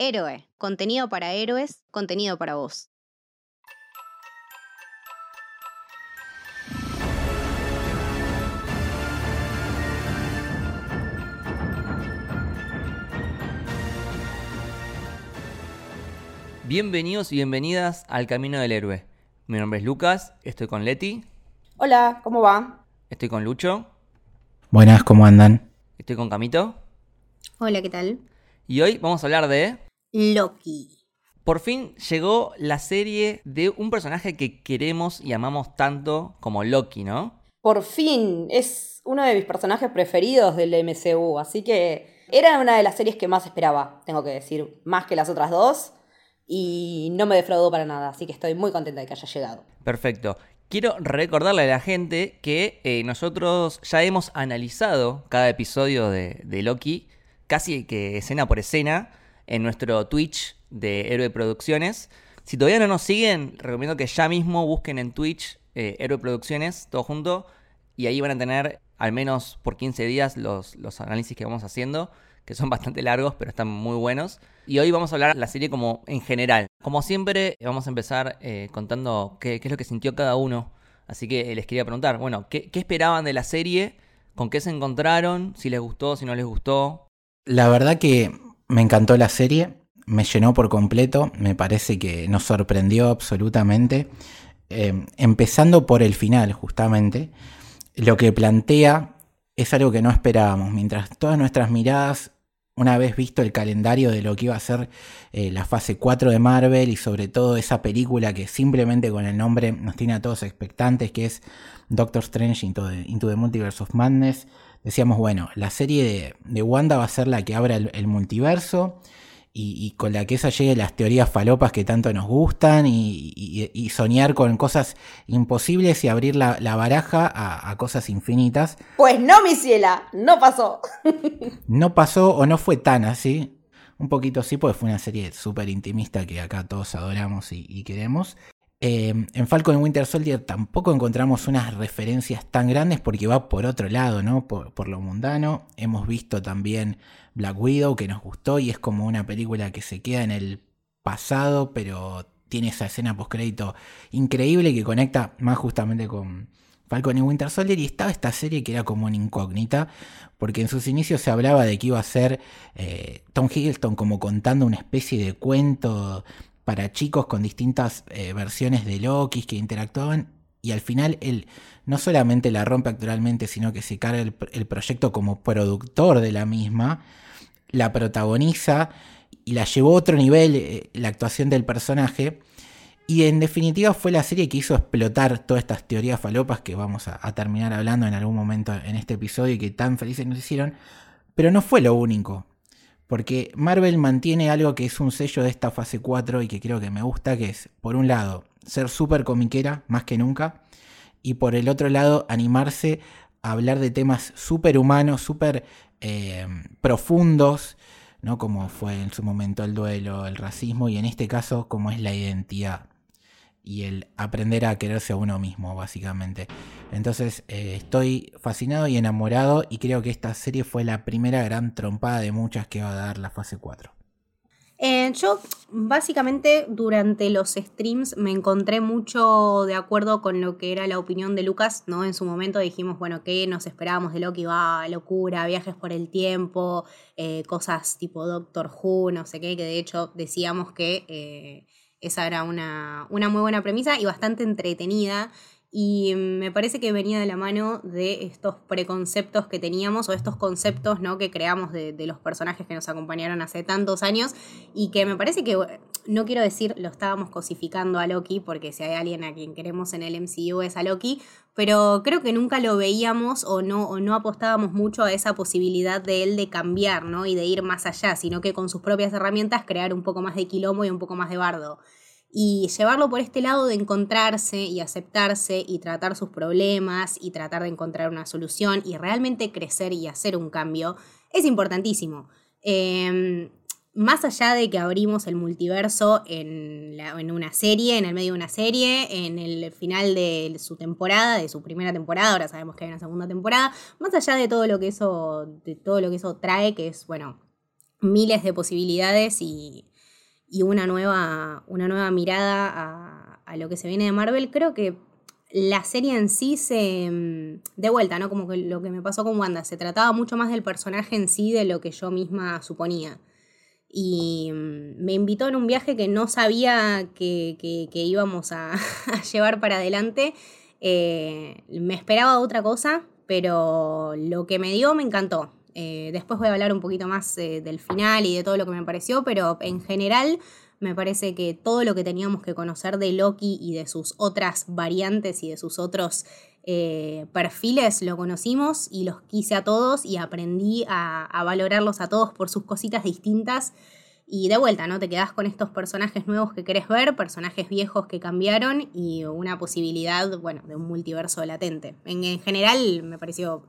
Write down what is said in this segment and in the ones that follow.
Héroe, contenido para héroes, contenido para vos. Bienvenidos y bienvenidas al Camino del Héroe. Mi nombre es Lucas, estoy con Leti, Hola, ¿cómo va? estoy con Lucho, Buenas, ¿cómo andan? estoy con Camito Hola, ¿qué tal? y hoy vamos a hablar de... Loki. Por fin llegó la serie de un personaje que queremos y amamos tanto como Loki, ¿no? Por fin, es uno de mis personajes preferidos del MCU, así que era una de las series que más esperaba, tengo que decir, más que las otras dos, y no me defraudó para nada, así que estoy muy contenta de que haya llegado. Perfecto. Quiero recordarle a la gente que eh, nosotros ya hemos analizado cada episodio de, de Loki, casi que escena por escena, en nuestro Twitch de Héroe Producciones. Si todavía no nos siguen, recomiendo que ya mismo busquen en Twitch eh, Héroe Producciones, todo junto, y ahí van a tener al menos por 15 días los, los análisis que vamos haciendo, que son bastante largos, pero están muy buenos. Y hoy vamos a hablar de la serie como en general. Como siempre, vamos a empezar eh, contando qué, es lo que sintió cada uno. Así que eh, les quería preguntar, bueno, ¿qué, qué esperaban de la serie? ¿Con qué se encontraron? ¿Si les gustó? ¿Si no les gustó? La verdad que me encantó la serie, me llenó por completo, me parece que nos sorprendió absolutamente, Eh, empezando por el final justamente, lo que plantea es algo que no esperábamos, mientras todas nuestras miradas, una vez visto el calendario de lo que iba a ser eh, la fase 4 de Marvel y sobre todo esa película que simplemente con el nombre nos tiene a todos expectantes, que es Doctor Strange Into the, Into the Multiverse of Madness, decíamos, bueno, la serie de, de Wanda va a ser la que abra el, el multiverso y, y con la que esa llegue las teorías falopas que tanto nos gustan y, y- y soñar con cosas imposibles y abrir la, la baraja a, a cosas infinitas. Pues no, mi ciela, no pasó. No pasó o no fue tan así. Un poquito sí, porque fue una serie súper intimista que acá todos adoramos y, y queremos. Eh, en Falcon y Winter Soldier tampoco encontramos unas referencias tan grandes porque va por otro lado, ¿no? Por, por lo mundano. Hemos visto también Black Widow que nos gustó y es como una película que se queda en el pasado, pero tiene esa escena postcrédito increíble que conecta más justamente con Falcon y Winter Soldier. Y estaba esta serie que era como una incógnita, porque en sus inicios se hablaba de que iba a ser eh, Tom Hiddleston como contando una especie de cuento para chicos con distintas eh, versiones de Loki que interactuaban. Y al final él no solamente la rompe actualmente, sino que se carga el, proyecto como productor de la misma, la protagoniza y la llevó a otro nivel eh, la actuación del personaje. Y en definitiva fue la serie que hizo explotar todas estas teorías falopas que vamos a, a terminar hablando en algún momento en este episodio y que tan felices nos hicieron. Pero no fue lo único. Porque Marvel mantiene algo que es un sello de esta fase 4 y que creo que me gusta, que es, por un lado, ser súper comiquera, más que nunca, y por el otro lado, animarse a hablar de temas súper humanos, súper eh, profundos, ¿no? Como fue en su momento el duelo, el racismo, y en este caso, como es la identidad y el aprender a quererse a uno mismo, básicamente. Entonces, eh, estoy fascinado y enamorado y creo que esta serie fue la primera gran trompada de muchas que va a dar la fase 4. Eh, yo básicamente durante los streams me encontré mucho de acuerdo con lo que era la opinión de Lucas, ¿no? En su momento dijimos, bueno, ¿qué nos esperábamos de Loki? Va, locura, viajes por el tiempo, eh, cosas tipo Doctor Who, no sé qué, que de hecho decíamos que esa era una, una muy buena premisa y bastante entretenida. Y me parece que venía de la mano de estos preconceptos que teníamos o estos conceptos ¿no? que creamos de, de los personajes que nos acompañaron hace tantos años y que me parece que, no quiero decir lo estábamos cosificando a Loki, porque si hay alguien a quien queremos en el MCU es a Loki, pero creo que nunca lo veíamos o no, o no apostábamos mucho a esa posibilidad de él de cambiar ¿no? y de ir más allá, sino que con sus propias herramientas crear un poco más de quilombo y un poco más de bardo. Y llevarlo por este lado de encontrarse y aceptarse y tratar sus problemas y tratar de encontrar una solución y realmente crecer y hacer un cambio es importantísimo. Eh, más allá de que abrimos el multiverso en, la- una serie, en el medio de una serie, en el final de su temporada, de su primera temporada, ahora sabemos que hay una segunda temporada, más allá de todo lo que eso, de todo lo que eso trae, que es, bueno, miles de posibilidades y, una, nueva, una nueva mirada a, a, lo que se viene de Marvel. Creo que la serie en sí se... Mm, de vuelta, ¿no? Como que lo que me pasó con Wanda, se trataba mucho más del personaje en sí de lo que yo misma suponía. Y mm, me invitó en un viaje que no sabía que, íbamos a, llevar para adelante. Eh, me esperaba otra cosa, pero lo que me dio me encantó. Eh, después voy a hablar un poquito más eh, del final y de todo lo que me pareció, pero en general me parece que todo lo que teníamos que conocer de Loki y de sus otras variantes y de sus otros eh, perfiles lo conocimos y los quise a todos y aprendí a, valorarlos a todos por sus cositas distintas. Y de vuelta, ¿no? Te quedas con estos personajes nuevos que querés ver, personajes viejos que cambiaron y una posibilidad, bueno, de un multiverso latente. En, general me pareció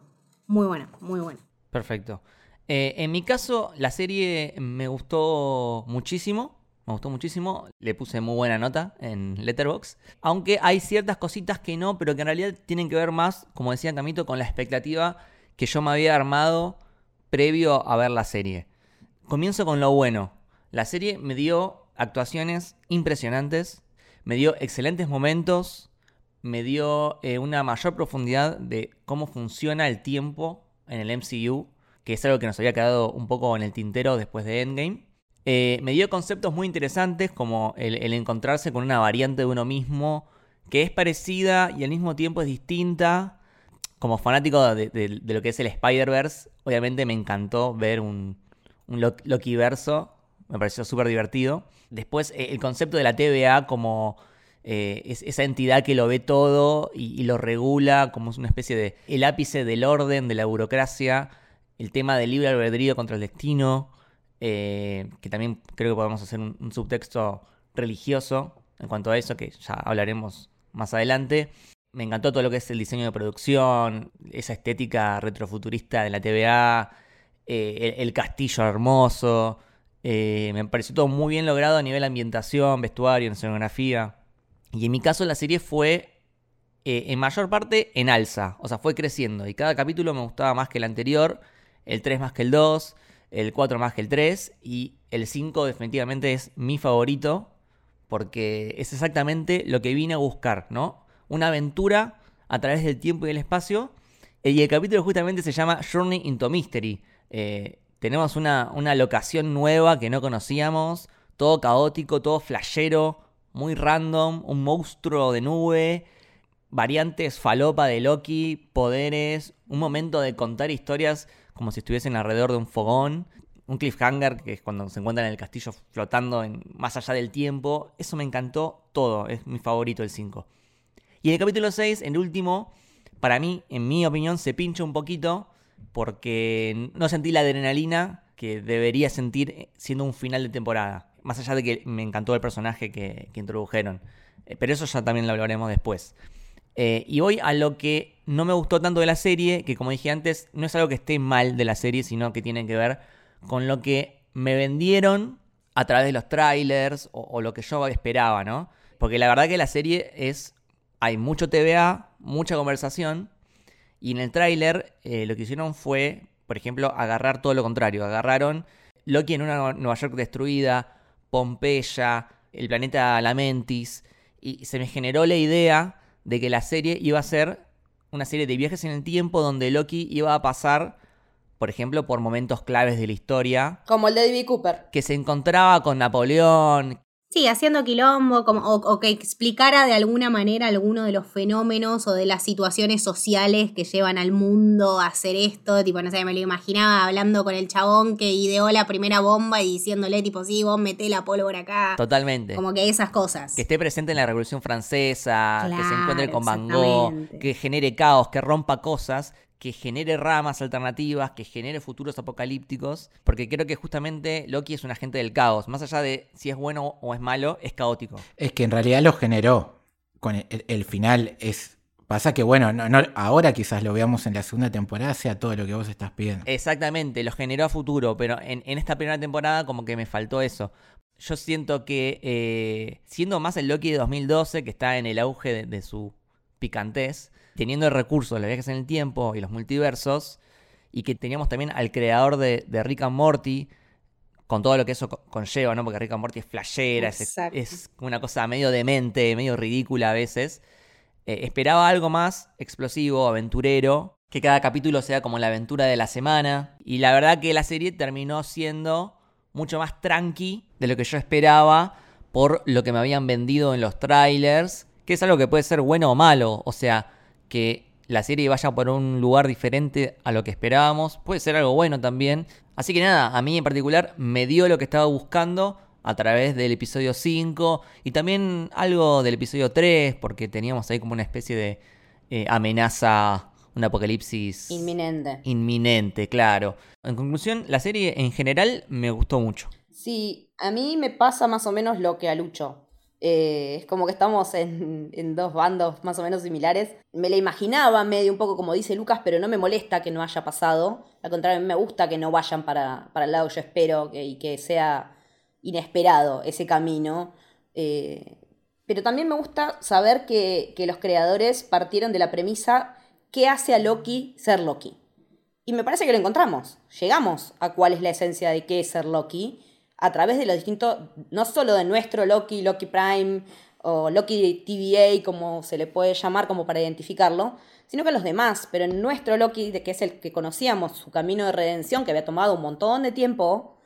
muy buena, muy buena. Perfecto. Eh, en mi caso, la serie me gustó muchísimo. Me gustó muchísimo, le puse muy buena nota en Letterbox. Aunque hay ciertas cositas que no, pero que en realidad tienen que ver más, como decía Camito, con la expectativa que yo me había armado previo a ver la serie. Comienzo con lo bueno. La serie me dio actuaciones impresionantes, me dio excelentes momentos, me dio eh, una mayor profundidad de cómo funciona el tiempo en el MCU, que es algo que nos había quedado un poco en el tintero después de Endgame. Eh, me dio conceptos muy interesantes como el, encontrarse con una variante de uno mismo que es parecida y al mismo tiempo es distinta. Como fanático de, lo que es el Spider-Verse, obviamente me encantó ver un, Loki verso. Me pareció súper divertido. Después, eh, el concepto de la TVA como eh, esa entidad que lo ve todo y, y, lo regula, como es una especie de el ápice del orden, de la burocracia. El tema del libre albedrío contra el destino. Eh, que también creo que podemos hacer un, subtexto religioso en cuanto a eso, que ya hablaremos más adelante. Me encantó todo lo que es el diseño de producción, esa estética retrofuturista de la TVA, eh, el, castillo hermoso. Eh, me pareció todo muy bien logrado a nivel ambientación, vestuario, escenografía. Y en mi caso la serie fue en mayor parte en alza, o sea, fue creciendo. Y cada capítulo me gustaba más que el anterior, el 3 más que el 2 el 4 más que el 3 y el 5 definitivamente es mi favorito porque es exactamente lo que vine a buscar, ¿no? Una aventura a través del tiempo y el espacio y el capítulo justamente se llama Journey into Mystery. Eh, tenemos una, una locación nueva que no conocíamos, todo caótico, todo flashero, muy random, un monstruo de nube, variantes falopa de Loki, poderes, un momento de contar historias como si estuviesen alrededor de un fogón. Un cliffhanger, que es cuando se encuentran en el castillo flotando en, más allá del tiempo. Eso me encantó todo, es mi favorito el 5. Y en el capítulo 6, en el último, para mí, en mi opinión, se pincha un poquito porque no sentí la adrenalina que debería sentir siendo un final de temporada. Más allá de que me encantó el personaje que, que introdujeron. Eh, pero eso ya también lo hablaremos después. Eh, y voy a lo que no me gustó tanto de la serie, que como dije antes, no es algo que esté mal de la serie, sino que tiene que ver con lo que me vendieron a través de los trailers o, lo que yo esperaba, ¿no? Porque la verdad que la serie es, hay mucho TVA, mucha conversación, y en el tráiler eh, lo que hicieron fue, por ejemplo, agarrar todo lo contrario, agarraron Loki en una Nueva York destruida, Pompeya, el planeta Lamentis, y se me generó la idea de que la serie iba a ser una serie de viajes en el tiempo donde Loki iba a pasar, por ejemplo, por momentos claves de la historia. Como el de David Cooper. Que se encontraba con Napoleón, Sí, haciendo quilombo, como, o, que explicara de alguna manera alguno de los fenómenos o de las situaciones sociales que llevan al mundo a hacer esto. Tipo, no sé, me lo imaginaba hablando con el chabón que ideó la primera bomba y diciéndole, tipo, sí, vos meté la pólvora acá. Totalmente. Como que esas cosas. Que esté presente en la Revolución Francesa, que se encuentre con Van Gogh, que genere caos, que rompa cosas que genere ramas alternativas, que genere futuros apocalípticos, porque creo que justamente Loki es un agente del caos, más allá de si es bueno o es malo, es caótico. Es que en realidad lo generó. Con el, final es Pasa que, bueno, no, ahora quizás lo veamos en la segunda temporada, sea todo lo que vos estás pidiendo. Exactamente, lo generó a futuro, pero en, esta primera temporada como que me faltó eso. Yo siento que, eh, siendo más el Loki de 2012, que está en el auge de, de su picantez, teniendo el recurso de los viajes en el tiempo y los multiversos, y que teníamos también al creador de, Rick and Morty con todo lo que eso conlleva, ¿no? Porque Rick and Morty es flashera, es, es, una cosa medio demente, medio ridícula a veces. Eh, esperaba algo más explosivo, aventurero, que cada capítulo sea como la aventura de la semana. Y la verdad que la serie terminó siendo mucho más tranqui de lo que yo esperaba por lo que me habían vendido en los trailers, que es algo que puede ser bueno o malo, o sea, que la serie vaya por un lugar diferente a lo que esperábamos, puede ser algo bueno también. Así que nada, a mí en particular me dio lo que estaba buscando a través del episodio 5 y también algo del episodio 3, porque teníamos ahí como una especie de eh, amenaza, un apocalipsis inminente. Inminente, claro. En conclusión, la serie en general me gustó mucho. Sí, a mí me pasa más o menos lo que a Lucho. Eh, es como que estamos en, dos bandos más o menos similares. Me la imaginaba medio un poco como dice Lucas, pero no me molesta que no haya pasado. Al contrario, me gusta que no vayan para, el lado yo espero que, y que sea inesperado ese camino. Eh, pero también me gusta saber que, que los creadores partieron de la premisa ¿qué hace a Loki ser Loki? Y me parece que lo encontramos. Llegamos a cuál es la esencia de qué es ser Loki a través de los distintos, no solo de nuestro Loki, Loki Prime o Loki TVA, como se le puede llamar como para identificarlo, sino que los demás, pero en nuestro Loki, que es el que conocíamos, su camino de redención, que había tomado un montón de tiempo,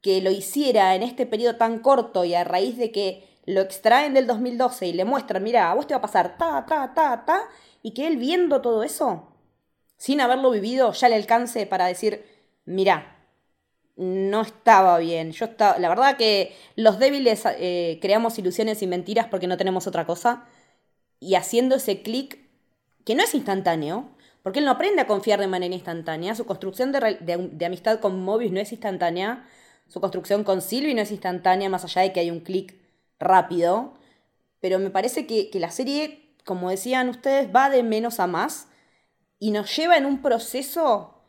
que lo hiciera en este periodo tan corto y a raíz de que lo extraen del 2012 y le muestran, mira, a vos te va a pasar ta, ta, ta, ta, y que él viendo todo eso, sin haberlo vivido, ya le alcance para decir, mira, no estaba bien. Yo estaba, la verdad que los débiles eh, creamos ilusiones y mentiras porque no tenemos otra cosa. Y haciendo ese clic, que no es instantáneo, porque él no aprende a confiar de manera instantánea. Su construcción de, amistad con Mobius no es instantánea. Su construcción con Sylvie no es instantánea, más allá de que hay un clic rápido. Pero me parece que, que la serie, como decían ustedes, va de menos a más y nos lleva en un proceso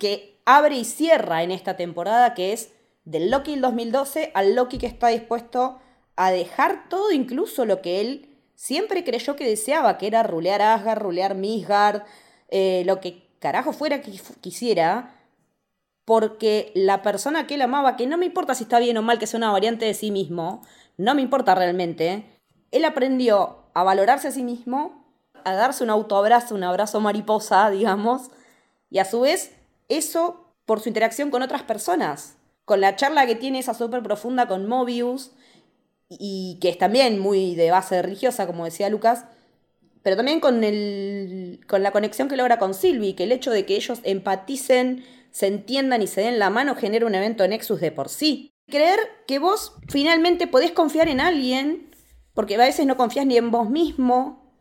que abre y cierra en esta temporada, que es del Loki del 2012 al Loki que está dispuesto a dejar todo, incluso lo que él siempre creyó que deseaba, que era rulear Asgard, rulear Midgard, eh, lo que carajo fuera que quisiera, porque la persona que él amaba, que no me importa si está bien o mal que sea una variante de sí mismo, no me importa realmente, él aprendió a valorarse a sí mismo, a darse un autoabrazo, un abrazo mariposa, digamos, y a su vez eso por su interacción con otras personas. Con la charla que tiene esa súper profunda con Mobius, y que es también muy de base religiosa, como decía Lucas, pero también con, el, con la conexión que logra con Sylvie, que el hecho de que ellos empaticen, se entiendan y se den la mano genera un evento Nexus de por sí. Creer que vos finalmente podés confiar en alguien, porque a veces no confías ni en vos mismo,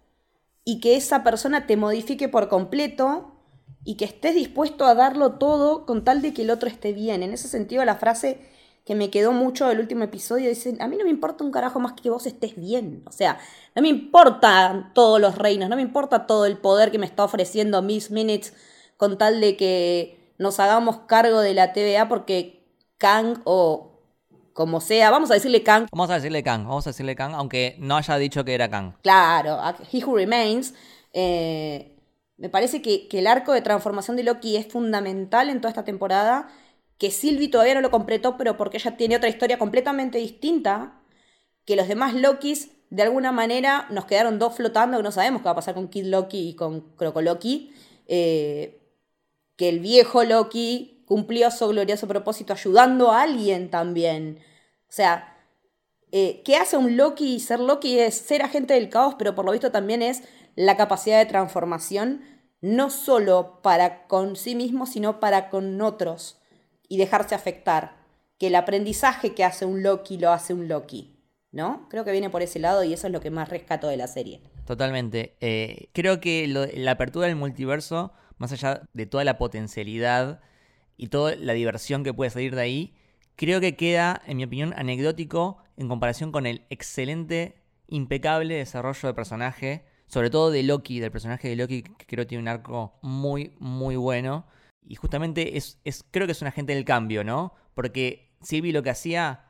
y que esa persona te modifique por completo, y que estés dispuesto a darlo todo con tal de que el otro esté bien. En ese sentido, la frase que me quedó mucho del último episodio dice, a mí no me importa un carajo más que vos estés bien. O sea, no me importan todos los reinos, no me importa todo el poder que me está ofreciendo Miss Minutes con tal de que nos hagamos cargo de la TVA porque Kang o como sea, vamos a decirle Kang. Vamos a decirle Kang, vamos a decirle Kang, aunque no haya dicho que era Kang. Claro, He Who Remains. Eh, me parece que, el arco de transformación de Loki es fundamental en toda esta temporada, que Sylvie todavía no lo completó, pero porque ella tiene otra historia completamente distinta, que los demás Lokis de alguna manera nos quedaron dos flotando, que no sabemos qué va a pasar con Kid Loki y con Croco Loki, eh, que el viejo Loki cumplió su glorioso propósito ayudando a alguien también. O sea, eh, ¿qué hace un Loki? Ser Loki es ser agente del caos, pero por lo visto también es la capacidad de transformación, no solo para con sí mismo, sino para con otros y dejarse afectar. Que el aprendizaje que hace un Loki lo hace un Loki. ¿No? Creo que viene por ese lado y eso es lo que más rescato de la serie. Totalmente. Eh, creo que la apertura del multiverso, más allá de toda la potencialidad y toda la diversión que puede salir de ahí, creo que queda, en mi opinión, anecdótico en comparación con el excelente, impecable desarrollo de personaje sobre todo de Loki, del personaje de Loki, que creo que tiene un arco muy, muy bueno. Y justamente es, es, creo que es un agente del cambio, ¿no? Porque Sylvie lo que hacía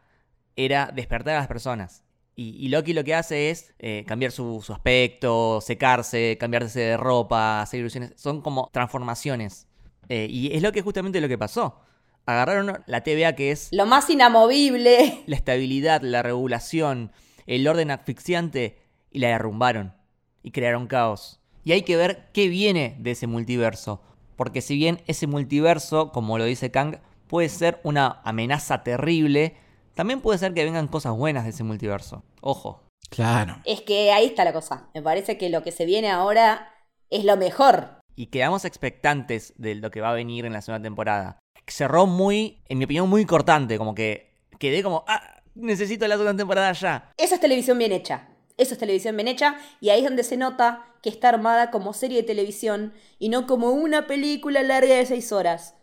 era despertar a las personas. Y, Loki lo que hace es eh, cambiar su, aspecto, secarse, cambiarse de ropa, hacer ilusiones. Son como transformaciones. Eh, y es lo que justamente lo que pasó. agarraron la TVA que es Lo más inamovible. la estabilidad, la regulación, el orden asfixiante y la derrumbaron y crearon caos. Y hay que ver qué viene de ese multiverso, porque si bien ese multiverso, como lo dice Kang, puede ser una amenaza terrible, también puede ser que vengan cosas buenas de ese multiverso. Ojo. Claro. Es que ahí está la cosa. Me parece que lo que se viene ahora es lo mejor. Y quedamos expectantes de lo que va a venir en la segunda temporada. Cerró muy, en mi opinión, muy cortante, como que quedé como, ah, necesito la segunda temporada ya. Eso es televisión bien hecha. Eso es televisión bien hecha y ahí es donde se nota que está armada como serie de televisión y no como una película larga de seis horas.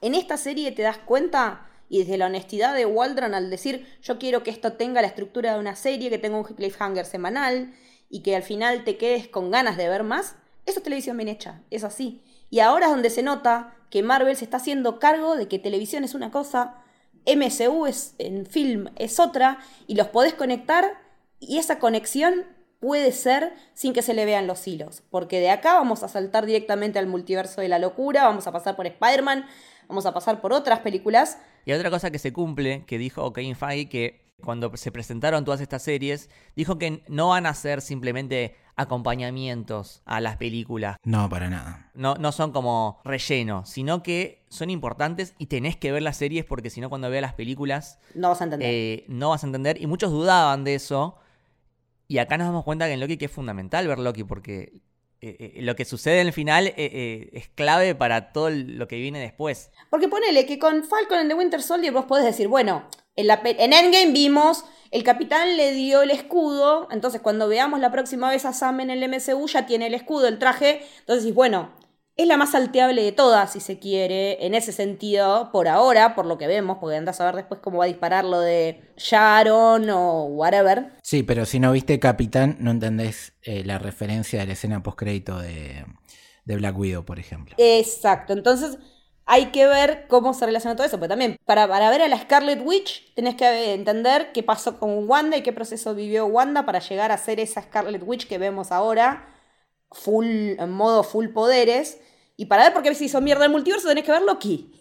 En esta serie te das cuenta y desde la honestidad de Waldron al decir yo quiero que esto tenga la estructura de una serie, que tenga un cliffhanger semanal y que al final te quedes con ganas de ver más, eso es televisión bien hecha, es así. Y ahora es donde se nota que Marvel se está haciendo cargo de que televisión es una cosa, MCU es en film es otra y los podés conectar y esa conexión puede ser sin que se le vean los hilos, porque de acá vamos a saltar directamente al multiverso de la locura, vamos a pasar por Spider-Man, vamos a pasar por otras películas. Y otra cosa que se cumple, que dijo Kevin Feige, que cuando se presentaron todas estas series, dijo que no van a ser simplemente acompañamientos a las películas. No, para nada. No, no son como relleno, sino que son importantes y tenés que ver las series porque si no cuando veas las películas No vas a entender. eh, no vas a entender. Y muchos dudaban de eso. Y acá nos damos cuenta que en Loki que es fundamental ver Loki porque eh, eh, lo que sucede en el final eh, es clave para todo lo que viene después. Porque ponele que con Falcon and the Winter Soldier vos podés decir, bueno, en, en Endgame vimos, el capitán le dio el escudo, entonces cuando veamos la próxima vez a Sam en el MCU ya tiene el escudo, el traje, entonces bueno, es la más salteable de todas, si se quiere, en ese sentido, por ahora, por lo que vemos, porque andás a ver después cómo va a disparar lo de Sharon o whatever. Sí, pero si no viste Capitán, no entendés eh, la referencia de la escena postcrédito de, de Black Widow, por ejemplo. Exacto, entonces hay que ver cómo se relaciona todo eso, pero también para, para ver a la Scarlet Witch tenés que entender qué pasó con Wanda y qué proceso vivió Wanda para llegar a ser esa Scarlet Witch que vemos ahora, full, en modo full poderes. Y para ver por qué se hizo mierda el multiverso tenés que verlo aquí.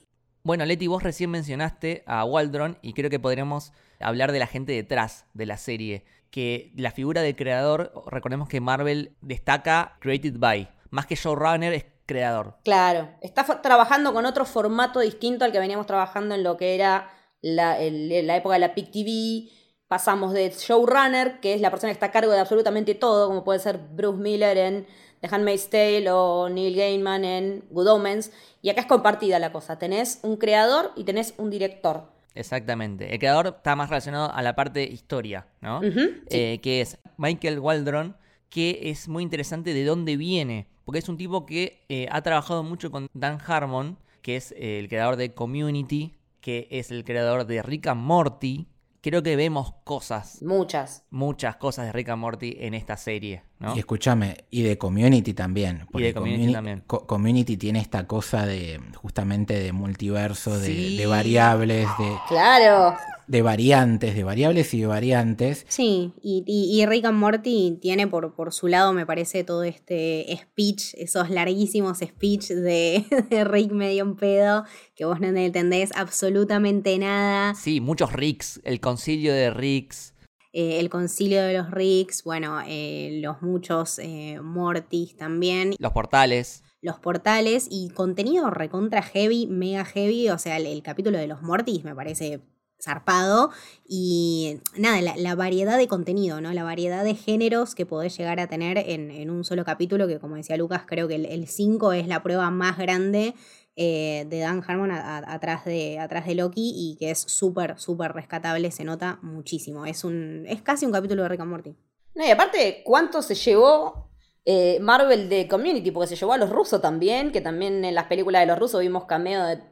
Bueno, Leti, vos recién mencionaste a Waldron y creo que podríamos hablar de la gente detrás de la serie. Que la figura del creador, recordemos que Marvel destaca Created by. Más que showrunner, es creador. Claro, está trabajando con otro formato distinto al que veníamos trabajando en lo que era la, el- la época de la PIC TV. Pasamos de showrunner, que es la persona que está a cargo de absolutamente todo, como puede ser Bruce Miller en The Handmaid's Tale o Neil Gaiman en Good Omens. Y acá es compartida la cosa. Tenés un creador y tenés un director. Exactamente. El creador está más relacionado a la parte historia, ¿no? Eh, que es Michael Waldron, que es muy interesante de dónde viene. Porque es un tipo que eh, ha trabajado mucho con Dan Harmon, que es eh, el creador de Community, que es el creador de Rick and Morty. Creo que vemos cosas, Muchas. muchas cosas de Rick and Morty en esta serie, ¿no? Y escúchame, y de Community también. porque de Community también. Co- Community tiene esta cosa de justamente de multiverso, de, Sí. de variables, de, Claro. De variantes, de variables y de variantes. Sí, y, y, y Rick and Morty tiene por, por su lado, me parece, todo este speech, esos larguísimos speech de, de Rick medio en pedo, que vos no entendés absolutamente nada. Sí, muchos Ricks, el concilio de Ricks. Eh, el concilio de los Ricks, bueno, eh, los muchos eh, Mortis también, Los portales. los portales y contenido recontra heavy, mega heavy, o sea, el, el capítulo de los Mortis me parece zarpado y nada, la, variedad de contenido, ¿no? La variedad de géneros que podés llegar a tener en, en un solo capítulo, que como decía Lucas, creo que el 5 es la prueba más grande eh, de Dan Harmon atrás, de, atrás de Loki y que es súper, súper rescatable, se nota muchísimo. Es, un, es casi un capítulo de Rick and Morty. No, y aparte, ¿cuánto se llevó eh, Marvel de Community? Porque se llevó a los rusos también, que también en las películas de los rusos vimos cameo de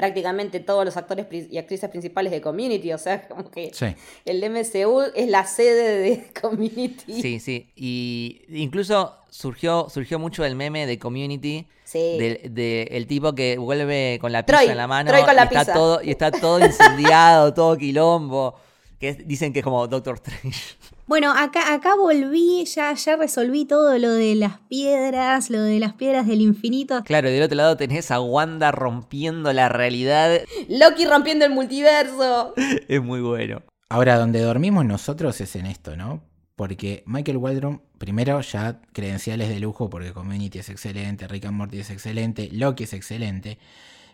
prácticamente todos los actores y actrices principales de Community. O sea, como que Sí. el MCU es la sede de Community. Sí, sí. Y incluso surgió, surgió mucho el meme de Community. Sí. del de el tipo que vuelve con la pizza Troy, en la mano Troy con la y, está todo, y está todo incendiado, todo quilombo. Que es- dicen que es como Doctor Strange. Bueno, acá, acá volví, ya, ya resolví todo lo de las piedras, lo de las piedras del infinito. Claro, y del otro lado tenés a Wanda rompiendo la realidad. Loki rompiendo el multiverso. Es muy bueno. Ahora, donde dormimos nosotros es en esto, ¿no? Porque Michael Waldron, primero ya credenciales de lujo, porque Community es excelente, Rick and Morty es excelente, Loki es excelente.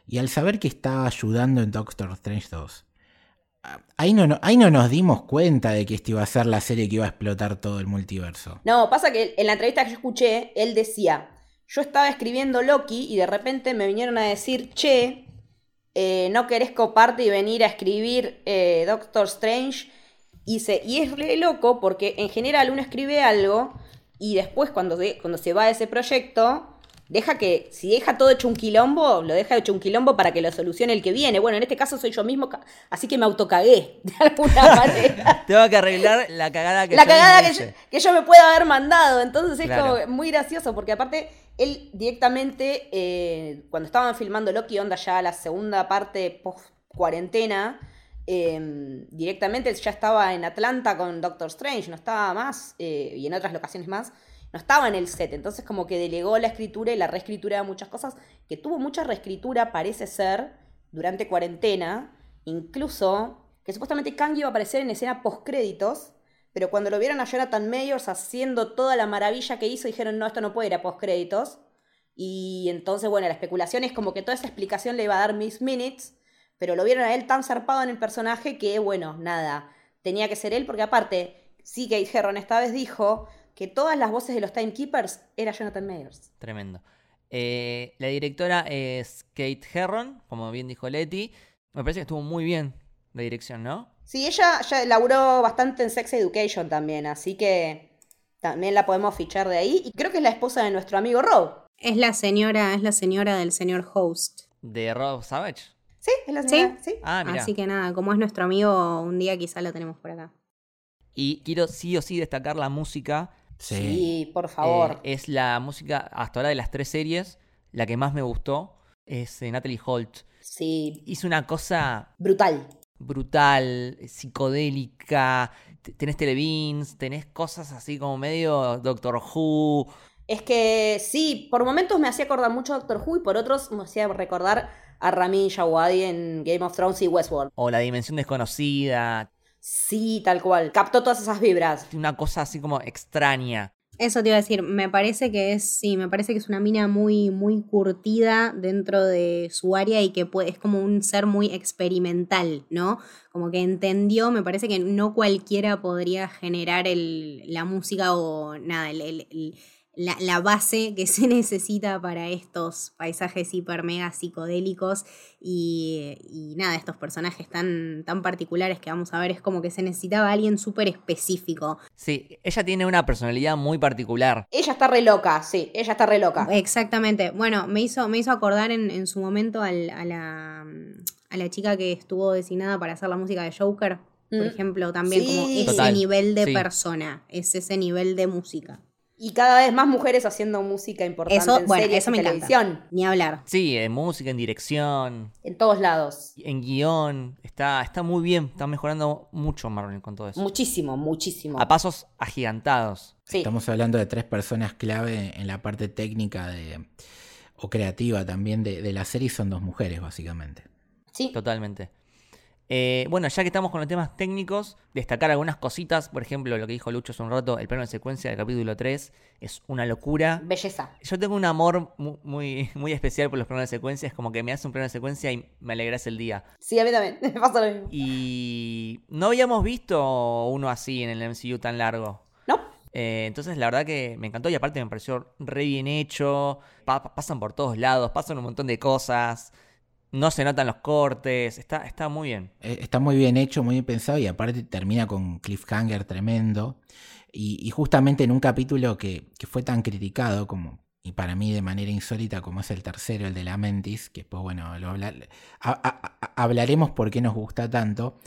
Y al saber que está ayudando en Doctor Strange 2, ahí no, ahí no nos dimos cuenta de que esta iba a ser la serie que iba a explotar todo el multiverso. No, pasa que en la entrevista que yo escuché, él decía, yo estaba escribiendo Loki y de repente me vinieron a decir, che, eh, no querés coparte y venir a escribir eh, Doctor Strange. Y, se, y es re loco porque en general uno escribe algo y después cuando, cuando se va a ese proyecto, deja que, si deja todo hecho un quilombo, lo deja hecho un quilombo para que lo solucione el que viene. Bueno, en este caso soy yo mismo, así que me autocagué de alguna manera. Tengo que arreglar la cagada que la yo cagada que yo, que yo me pueda haber mandado. Entonces es Claro. como muy gracioso, porque aparte él directamente, eh, cuando estaban filmando Loki, onda ya la segunda parte post cuarentena, eh, directamente ya estaba en Atlanta con Doctor Strange, no estaba más, eh, y en otras locaciones más, no estaba en el set. Entonces como que delegó la escritura y la reescritura de muchas cosas, que tuvo mucha reescritura, parece ser, durante cuarentena, incluso que supuestamente Kang iba a aparecer en escena post-créditos, pero cuando lo vieron a Jonathan Mayors haciendo toda la maravilla que hizo, dijeron, no, esto no puede ir a post-créditos. Y entonces, bueno, la especulación es como que toda esa explicación le iba a dar Miss Minutes, pero lo vieron a él tan zarpado en el personaje que, bueno, nada, tenía que ser él, porque aparte, sí, Kate Herron esta vez dijo que todas las voces de los Timekeepers era Jonathan Mayors. Tremendo. Eh, la directora es Kate Herron, como bien dijo Leti. Me parece que estuvo muy bien la dirección, ¿no? Sí, ella ya laburó bastante en Sex Education también, así que también la podemos fichar de ahí. Y creo que es la esposa de nuestro amigo Rob. Es la señora, es la señora del señor host. De Rob Savage. ¿Sí? ¿Es la señora? ¿Sí? Ah, mira. Así que nada, como es nuestro amigo, un día quizá lo tenemos por acá. Y quiero sí o sí destacar la música. Sí. Sí, por favor. Eh, es la música hasta ahora de las tres series. La que más me gustó es eh, Natalie Holt. Sí, Hizo una cosa brutal. brutal, psicodélica. Tenés Telebeans, tenés cosas así como medio Doctor Who. Es que sí, por momentos me hacía acordar mucho a Doctor Who y por otros me hacía recordar a Ramin Djawadi en Game of Thrones y Westworld. O La Dimensión Desconocida. Sí, tal cual. Captó todas esas vibras. Una cosa así como extraña. Eso te iba a decir, me parece que es, sí, me parece que es una mina muy, muy curtida dentro de su área y que puede, es como un ser muy experimental, ¿no? Como que entendió, me parece que no cualquiera podría generar el, la música o nada, el- el- el- la, la base que se necesita para estos paisajes hiper mega psicodélicos y, y nada, estos personajes tan, tan particulares que vamos a ver, es como que se necesitaba alguien súper específico. Sí, ella tiene una personalidad muy particular. Ella está re loca, sí, ella está re loca. Exactamente. Bueno, me hizo, me hizo acordar en, en su momento al- a, la, a la chica que estuvo designada para hacer la música de Joker, por Mm. ejemplo, también como ese Total, nivel de sí. persona, es ese nivel de música. Y cada vez más mujeres haciendo música importante Eso, en bueno, series eso y me encanta. televisión. Ni hablar. Sí, en música, en dirección, En todos lados. en guion. Está, está muy bien, está mejorando mucho Marvel con todo eso. Muchísimo, muchísimo. A pasos agigantados. Sí. Estamos hablando de tres personas clave en la parte técnica de, o creativa también de, de la serie son dos mujeres, básicamente. Sí. Totalmente. Eh, bueno, ya que estamos con los temas técnicos, destacar algunas cositas. Por ejemplo, lo que dijo Lucho hace un rato, el plano de secuencia del capítulo 3 es una locura. Belleza. Yo tengo un amor mu- muy, muy especial por los planos de secuencia. Es como que me hace un plano de secuencia y me alegras el día. Sí, a mí también. Me pasa lo mismo. Y no habíamos visto uno así en el MCU tan largo. ¿No? Eh, entonces la verdad que me encantó y aparte me pareció re bien hecho. Pa- pa- pasan por todos lados, pasan un montón de cosas. No se notan los cortes. Está, está muy bien. Eh, Está muy bien hecho, muy bien pensado y aparte termina con un cliffhanger tremendo. Y, y justamente en un capítulo que, que fue tan criticado como, y para mí de manera insólita, como es el tercero, el de la Mentis, que pues bueno, lo habla- a- a- a- hablaremos por qué nos gusta tanto.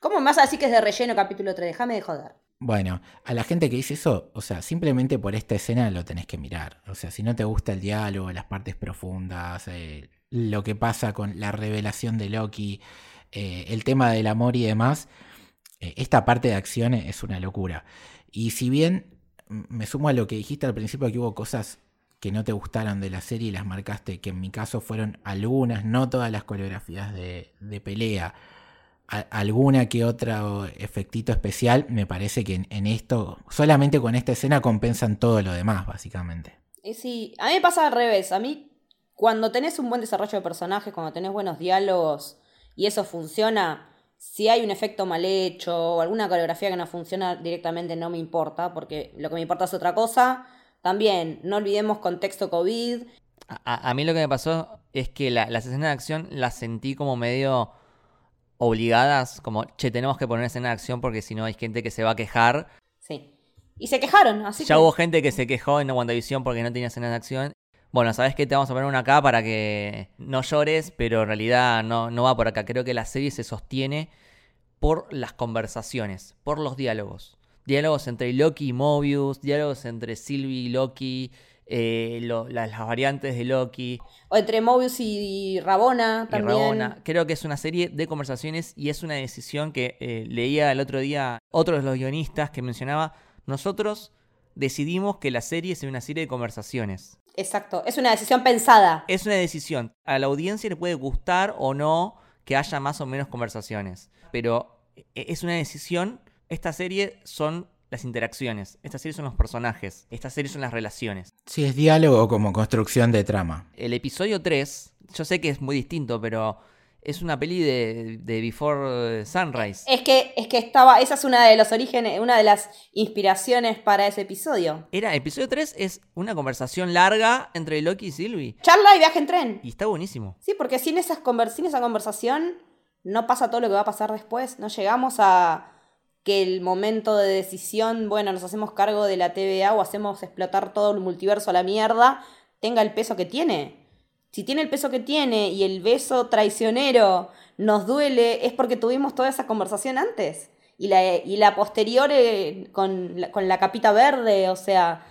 ¿Cómo me vas a decir que es de relleno capítulo 3? Déjame de joder. Bueno, a la gente que dice eso, o sea, simplemente por esta escena lo tenés que mirar. O sea, si no te gusta el diálogo, las partes profundas, eh, lo que pasa con la revelación de Loki, eh, el tema del amor y demás, eh, esta parte de acción es una locura. Y si bien me sumo a lo que dijiste al principio, que hubo cosas que no te gustaron de la serie y las marcaste, que en mi caso fueron algunas, no todas las coreografías de, pelea, alguna que otro efectito especial, me parece que en, esto, solamente con esta escena compensan todo lo demás, básicamente. Sí, a mí me pasa al revés, a mí cuando tenés un buen desarrollo de personajes, cuando tenés buenos diálogos y eso funciona, si hay un efecto mal hecho o alguna coreografía que no funciona directamente no me importa, porque lo que me importa es otra cosa. También, no olvidemos contexto COVID. A, mí lo que me pasó es que las escenas de acción las sentí como medio obligadas, como, che, tenemos que poner escena de acción porque si no hay gente que se va a quejar. Sí. Y se quejaron, así ya hubo gente que se quejó en WandaVision porque no tenía escenas de acción bueno, ¿sabes qué? Te vamos a poner una acá para que no llores, pero en realidad no, no va por acá. Creo que la serie se sostiene por las conversaciones, por los diálogos. Diálogos entre Loki y Mobius, diálogos entre Sylvie y Loki, eh, las, variantes de Loki. O entre Mobius y Rabona también. Creo que es una serie de conversaciones y es una decisión que eh, leía el otro día otro de los guionistas que mencionaba. Nosotros decidimos que la serie sea una serie de conversaciones. Exacto, es una decisión pensada. Es una decisión. A la audiencia le puede gustar o no que haya más o menos conversaciones, pero e, es una decisión. Esta serie son las interacciones, esta serie son los personajes, esta serie son las relaciones. Sí, es diálogo como construcción de trama. El episodio 3, yo sé que es muy distinto, pero es una peli de, Before Sunrise. Es que, es que estaba, esa es una de los orígenes, una de las inspiraciones para ese episodio. Era, episodio 3 es una conversación larga entre Loki y Sylvie. Charla y viaje en tren. Y está buenísimo. Sí, porque sin, esas sin esa conversación no pasa todo lo que va a pasar después. No llegamos a que el momento de decisión, bueno, nos hacemos cargo de la TVA o hacemos explotar todo el multiverso a la mierda, tenga el peso que tiene. Si tiene el peso que tiene y el beso traicionero nos duele, es porque tuvimos toda esa conversación antes. Y la, y la posterior eh, con, la, con la capita verde, o sea,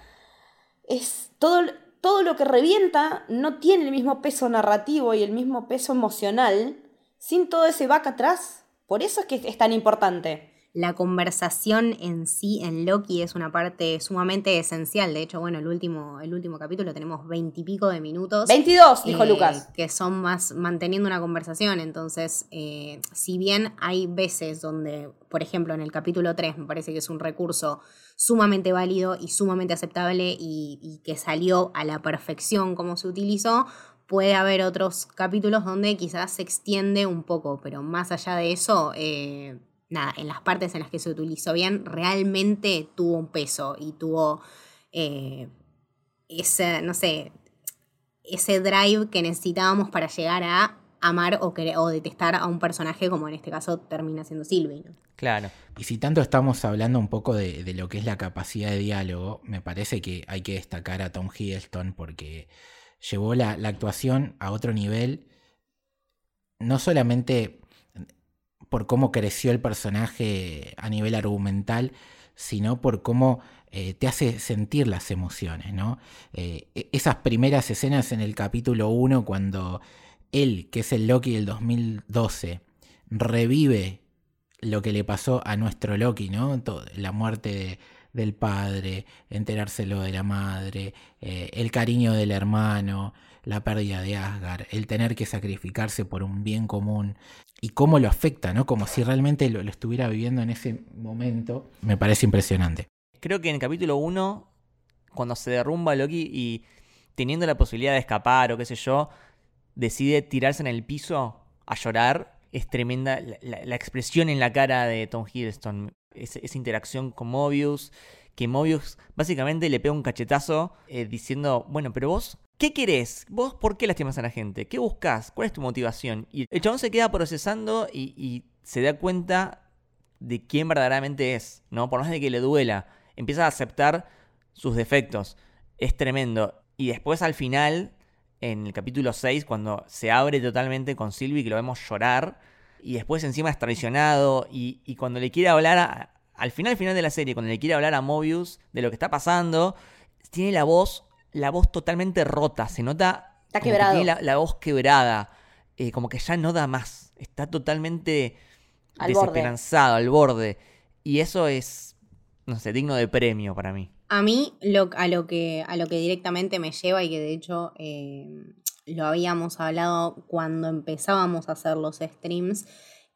es todo, todo lo que revienta no tiene el mismo peso narrativo y el mismo peso emocional sin todo ese vaca atrás. Por eso es que es tan importante la conversación en sí en Loki es una parte sumamente esencial. De hecho, bueno, el último, el último capítulo tenemos veintipico de minutos. 22, dijo eh, Lucas. Que son más manteniendo una conversación. Entonces, eh, si bien hay veces donde, por ejemplo, en el capítulo 3 me parece que es un recurso sumamente válido y sumamente aceptable y, que salió a la perfección como se utilizó, puede haber otros capítulos donde quizás se extiende un poco, pero más allá de eso, eh, nada, en las partes en las que se utilizó bien, realmente tuvo un peso y tuvo eh, ese, no sé, ese drive que necesitábamos para llegar a amar o, o detestar a un personaje como en este caso termina siendo Sylvie. Claro. Y si tanto estamos hablando un poco de, lo que es la capacidad de diálogo, me parece que hay que destacar a Tom Hiddleston porque llevó la, la actuación a otro nivel, no solamente por cómo creció el personaje a nivel argumental, sino por cómo eh, te hace sentir las emociones, ¿no? Eh, e-, esas primeras escenas en el capítulo 1, cuando él, que es el Loki del 2012, revive lo que le pasó a nuestro Loki, ¿no? la muerte del padre, enterárselo de la madre, eh, el cariño del hermano, la pérdida de Asgard, el tener que sacrificarse por un bien común y cómo lo afecta, ¿no? Como si realmente lo, estuviera viviendo en ese momento, me parece impresionante. Creo que en el capítulo 1, cuando se derrumba Loki y teniendo la posibilidad de escapar o qué sé yo, decide tirarse en el piso a llorar, es tremenda la, expresión en la cara de Tom Hiddleston, esa interacción con Mobius, que Mobius básicamente le pega un cachetazo eh, diciendo, bueno, pero vos ¿Qué querés? ¿Vos por qué lastimas a la gente? ¿Qué buscas? ¿Cuál es tu motivación? Y el chabón se queda procesando y, se da cuenta de quién verdaderamente es, ¿no? Por más de que le duela, empieza a aceptar sus defectos. Es tremendo. Y después al final, en el capítulo 6, cuando se abre totalmente con Sylvie, que lo vemos llorar, y después encima es traicionado, y, cuando le quiere hablar, al final, al final de la serie, cuando le quiere hablar a Mobius de lo que está pasando, tiene la voz la voz totalmente rota, se nota... Está quebrado. tiene la, voz quebrada, eh, como que ya no da más, está totalmente Al borde. desesperanzado, al borde. Y eso es, no sé, digno de premio para mí. A mí, lo, a, lo que, a lo que directamente me lleva y que de hecho eh, lo habíamos hablado cuando empezábamos a hacer los streams,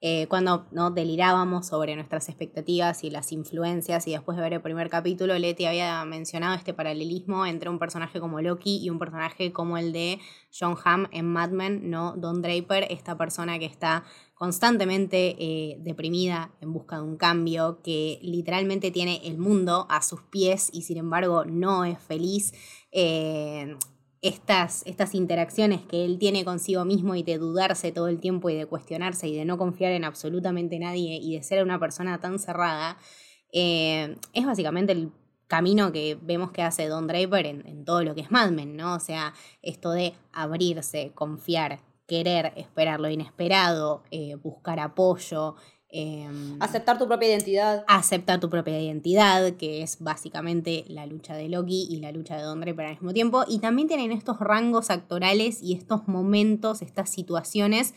eh, cuando ¿no? delirábamos sobre nuestras expectativas y las influencias y después de ver el primer capítulo, Leti había mencionado este paralelismo entre un personaje como Loki y un personaje como el de John Hamm en Mad Men, ¿no? Don Draper, esta persona que está constantemente eh, deprimida en busca de un cambio, que literalmente tiene el mundo a sus pies y sin embargo no es feliz. Eh, estas, estas interacciones que él tiene consigo mismo y de dudarse todo el tiempo y de cuestionarse y de no confiar en absolutamente nadie y de ser una persona tan cerrada, eh, es básicamente el camino que vemos que hace Don Draper en, todo lo que es Mad Men, ¿no? O sea, esto de abrirse, confiar, querer, esperar lo inesperado, eh, buscar apoyo, Em, aceptar tu propia identidad. Aceptar tu propia identidad, que es básicamente la lucha de Loki y la lucha de Don Draper al mismo tiempo. Y también tienen estos rangos actorales y estos momentos, estas situaciones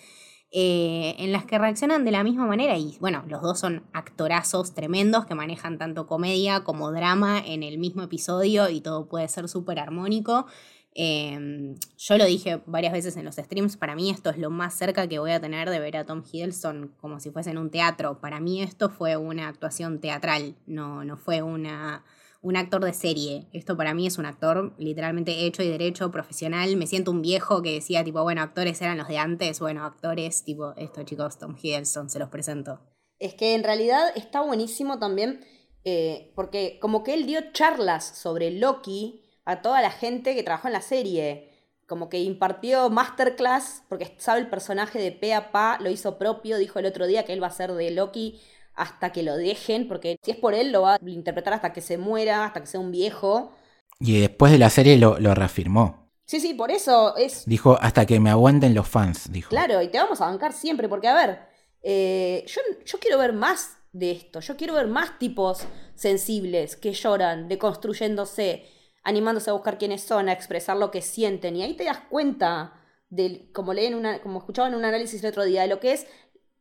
eh, en las que reaccionan de la misma manera. Y bueno, los dos son actorazos tremendos que manejan tanto comedia como drama en el mismo episodio y todo puede ser súper armónico. Em, yo lo dije varias veces en los streams, para mí esto es lo más cerca que voy a tener de ver a Tom Hiddleston como si fuese en un teatro. Para mí esto fue una actuación teatral, no, no fue una, un actor de serie. Esto para mí es un actor literalmente hecho y derecho, profesional. Me siento un viejo que decía tipo, bueno, actores eran los de antes, bueno, actores tipo, esto chicos, Tom Hiddleston, se los presento. Es que en realidad está buenísimo también, eh, porque como que él dio charlas sobre Loki a toda la gente que trabajó en la serie. Como que impartió masterclass, porque sabe el personaje de pe a pa, lo hizo propio, dijo el otro día que él va a ser de Loki hasta que lo dejen, porque si es por él lo va a interpretar hasta que se muera, hasta que sea un viejo. Y después de la serie lo, reafirmó. Sí, sí, por eso es... Dijo, hasta que me aguanten los fans, dijo. Claro, y te vamos a bancar siempre, porque a ver, eh, yo, yo quiero ver más de esto, yo quiero ver más tipos sensibles que lloran, deconstruyéndose animándose a buscar quiénes son, a expresar lo que sienten. Y ahí te das cuenta, de, como, leen una, como escuchaba en un análisis el otro día, de lo que es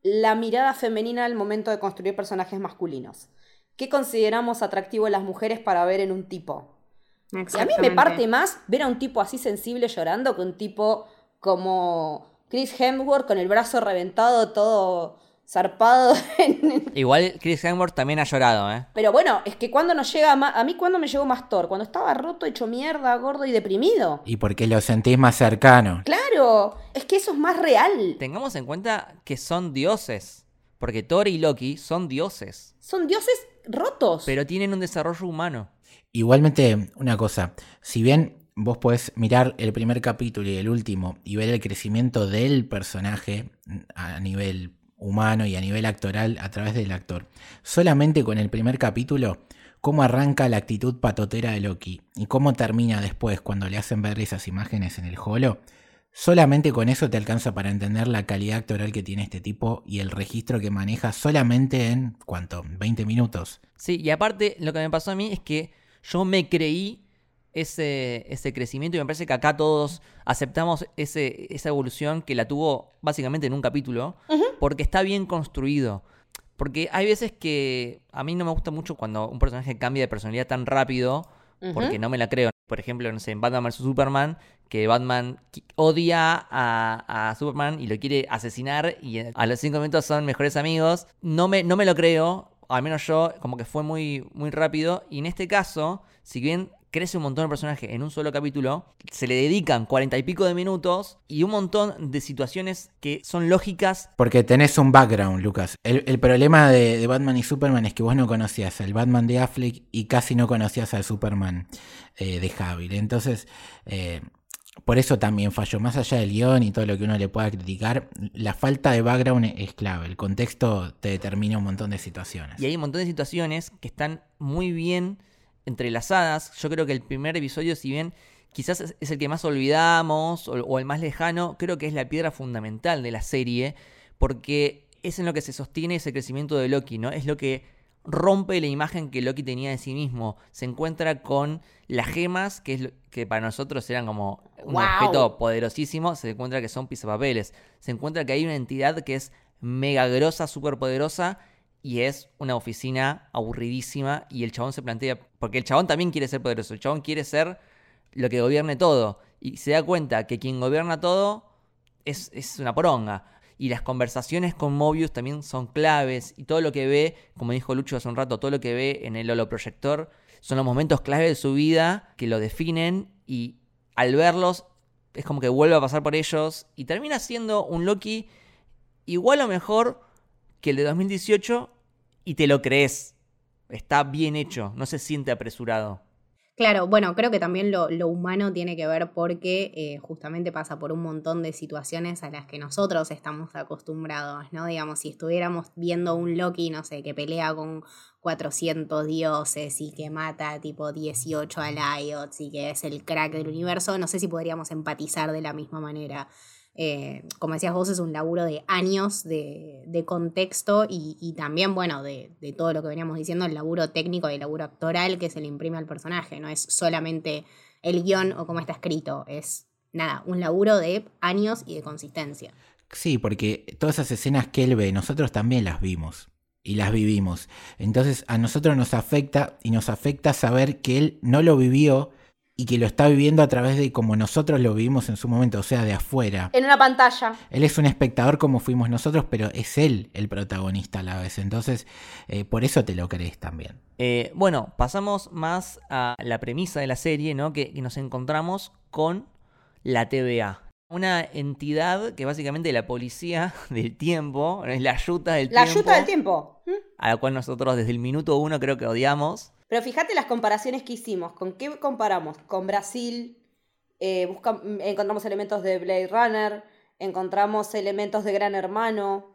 la mirada femenina al momento de construir personajes masculinos. ¿Qué consideramos atractivo en las mujeres para ver en un tipo? Y a mí me parte más ver a un tipo así sensible llorando que un tipo como Chris Hemsworth con el brazo reventado, todo zarpado. Igual Chris Hemsworth también ha llorado, ¿eh? Pero bueno, es que cuando nos llega más, a mí cuando me llegó más Thor, cuando estaba roto, hecho mierda, gordo y deprimido. Y porque lo sentís más cercano. Claro, es que eso es más real. Tengamos en cuenta que son dioses, porque Thor y Loki son dioses. Son dioses rotos. Pero tienen un desarrollo humano. Igualmente, una cosa, si bien vos podés mirar el primer capítulo y el último y ver el crecimiento del personaje a nivel humano y a nivel actoral a través del actor. Solamente con el primer capítulo, cómo arranca la actitud patotera de Loki y cómo termina después cuando le hacen ver esas imágenes en el holo, solamente con eso te alcanza para entender la calidad actoral que tiene este tipo y el registro que maneja solamente en, ¿cuánto? 20 minutos. Sí, y aparte lo que me pasó a mí es que yo me creí ese, ese crecimiento y me parece que acá todos aceptamos ese, esa evolución que la tuvo básicamente en un capítulo, porque está bien construido. Porque hay veces que a mí no me gusta mucho cuando un personaje cambia de personalidad tan rápido, porque no me la creo. Por ejemplo, no sé, en Batman vs. Superman, que Batman odia a, a, Superman y lo quiere asesinar y a los cinco minutos son mejores amigos. No me, no me lo creo, al menos yo, como que fue muy, muy rápido. Y en este caso, si bien crece un montón de personaje en un solo capítulo, se le dedican cuarenta y pico de minutos y un montón de situaciones que son lógicas. Porque tenés un background, Lucas. El, problema de, Batman y Superman es que vos no conocías al Batman de Affleck y casi no conocías al Superman eh, de Javier. Entonces, eh, por eso también falló. Más allá del guion y todo lo que uno le pueda criticar, la falta de background es clave. El contexto te determina un montón de situaciones. Y hay un montón de situaciones que están muy bien entrelazadas. Yo creo que el primer episodio, si bien quizás es el que más olvidamos o, el más lejano, creo que es la piedra fundamental de la serie, porque es en lo que se sostiene ese crecimiento de Loki, ¿no? Es lo que rompe la imagen que Loki tenía de sí mismo. Se encuentra con las gemas, que, es que para nosotros eran como un objeto poderosísimo. Se encuentra que son pisapapeles. Se encuentra que hay una entidad que es mega grosa, súper poderosa, y es una oficina aburridísima, y el chabón se plantea, porque el chabón también quiere ser poderoso, el chabón quiere ser lo que gobierne todo, y se da cuenta que quien gobierna todo es, es una poronga. Y las conversaciones con Mobius también son claves. Y todo lo que ve, como dijo Lucho hace un rato, todo lo que ve en el holoproyector son los momentos clave de su vida que lo definen. Y al verlos, es como que vuelve a pasar por ellos. Y termina siendo un Loki igual o mejor que el de 2018. Y te lo crees. Está bien hecho, no se siente apresurado. Claro, bueno, creo que también lo, humano tiene que ver porque eh, justamente pasa por un montón de situaciones a las que nosotros estamos acostumbrados, ¿no? Digamos, si estuviéramos viendo un Loki, no sé, que pelea con 400 dioses y que mata tipo 18 Aliots y que es el crack del universo, no sé si podríamos empatizar de la misma manera. Eh, como decías vos, es un laburo de años de, contexto y, también, bueno, de, todo lo que veníamos diciendo, el laburo técnico y el laburo actoral que se le imprime al personaje. No es solamente el guion o cómo está escrito, es nada, un laburo de años y de consistencia. Sí, porque todas esas escenas que él ve, nosotros también las vimos y las vivimos. Entonces a nosotros nos afecta y nos afecta saber que él no lo vivió y que lo está viviendo a través de como nosotros lo vivimos en su momento, o sea, de afuera. En una pantalla. Él es un espectador como fuimos nosotros, pero es él el protagonista a la vez. Entonces, eh, por eso te lo crees también. Eh, bueno, pasamos más a la premisa de la serie, ¿no? Que, nos encontramos con la TVA. Una entidad que básicamente es la policía del tiempo, es la ayuda del tiempo. La del tiempo. A la cual nosotros desde el minuto uno creo que odiamos. Pero fíjate las comparaciones que hicimos. ¿Con qué comparamos? Con Brasil, eh, encontramos elementos de Blade Runner, encontramos elementos de Gran Hermano.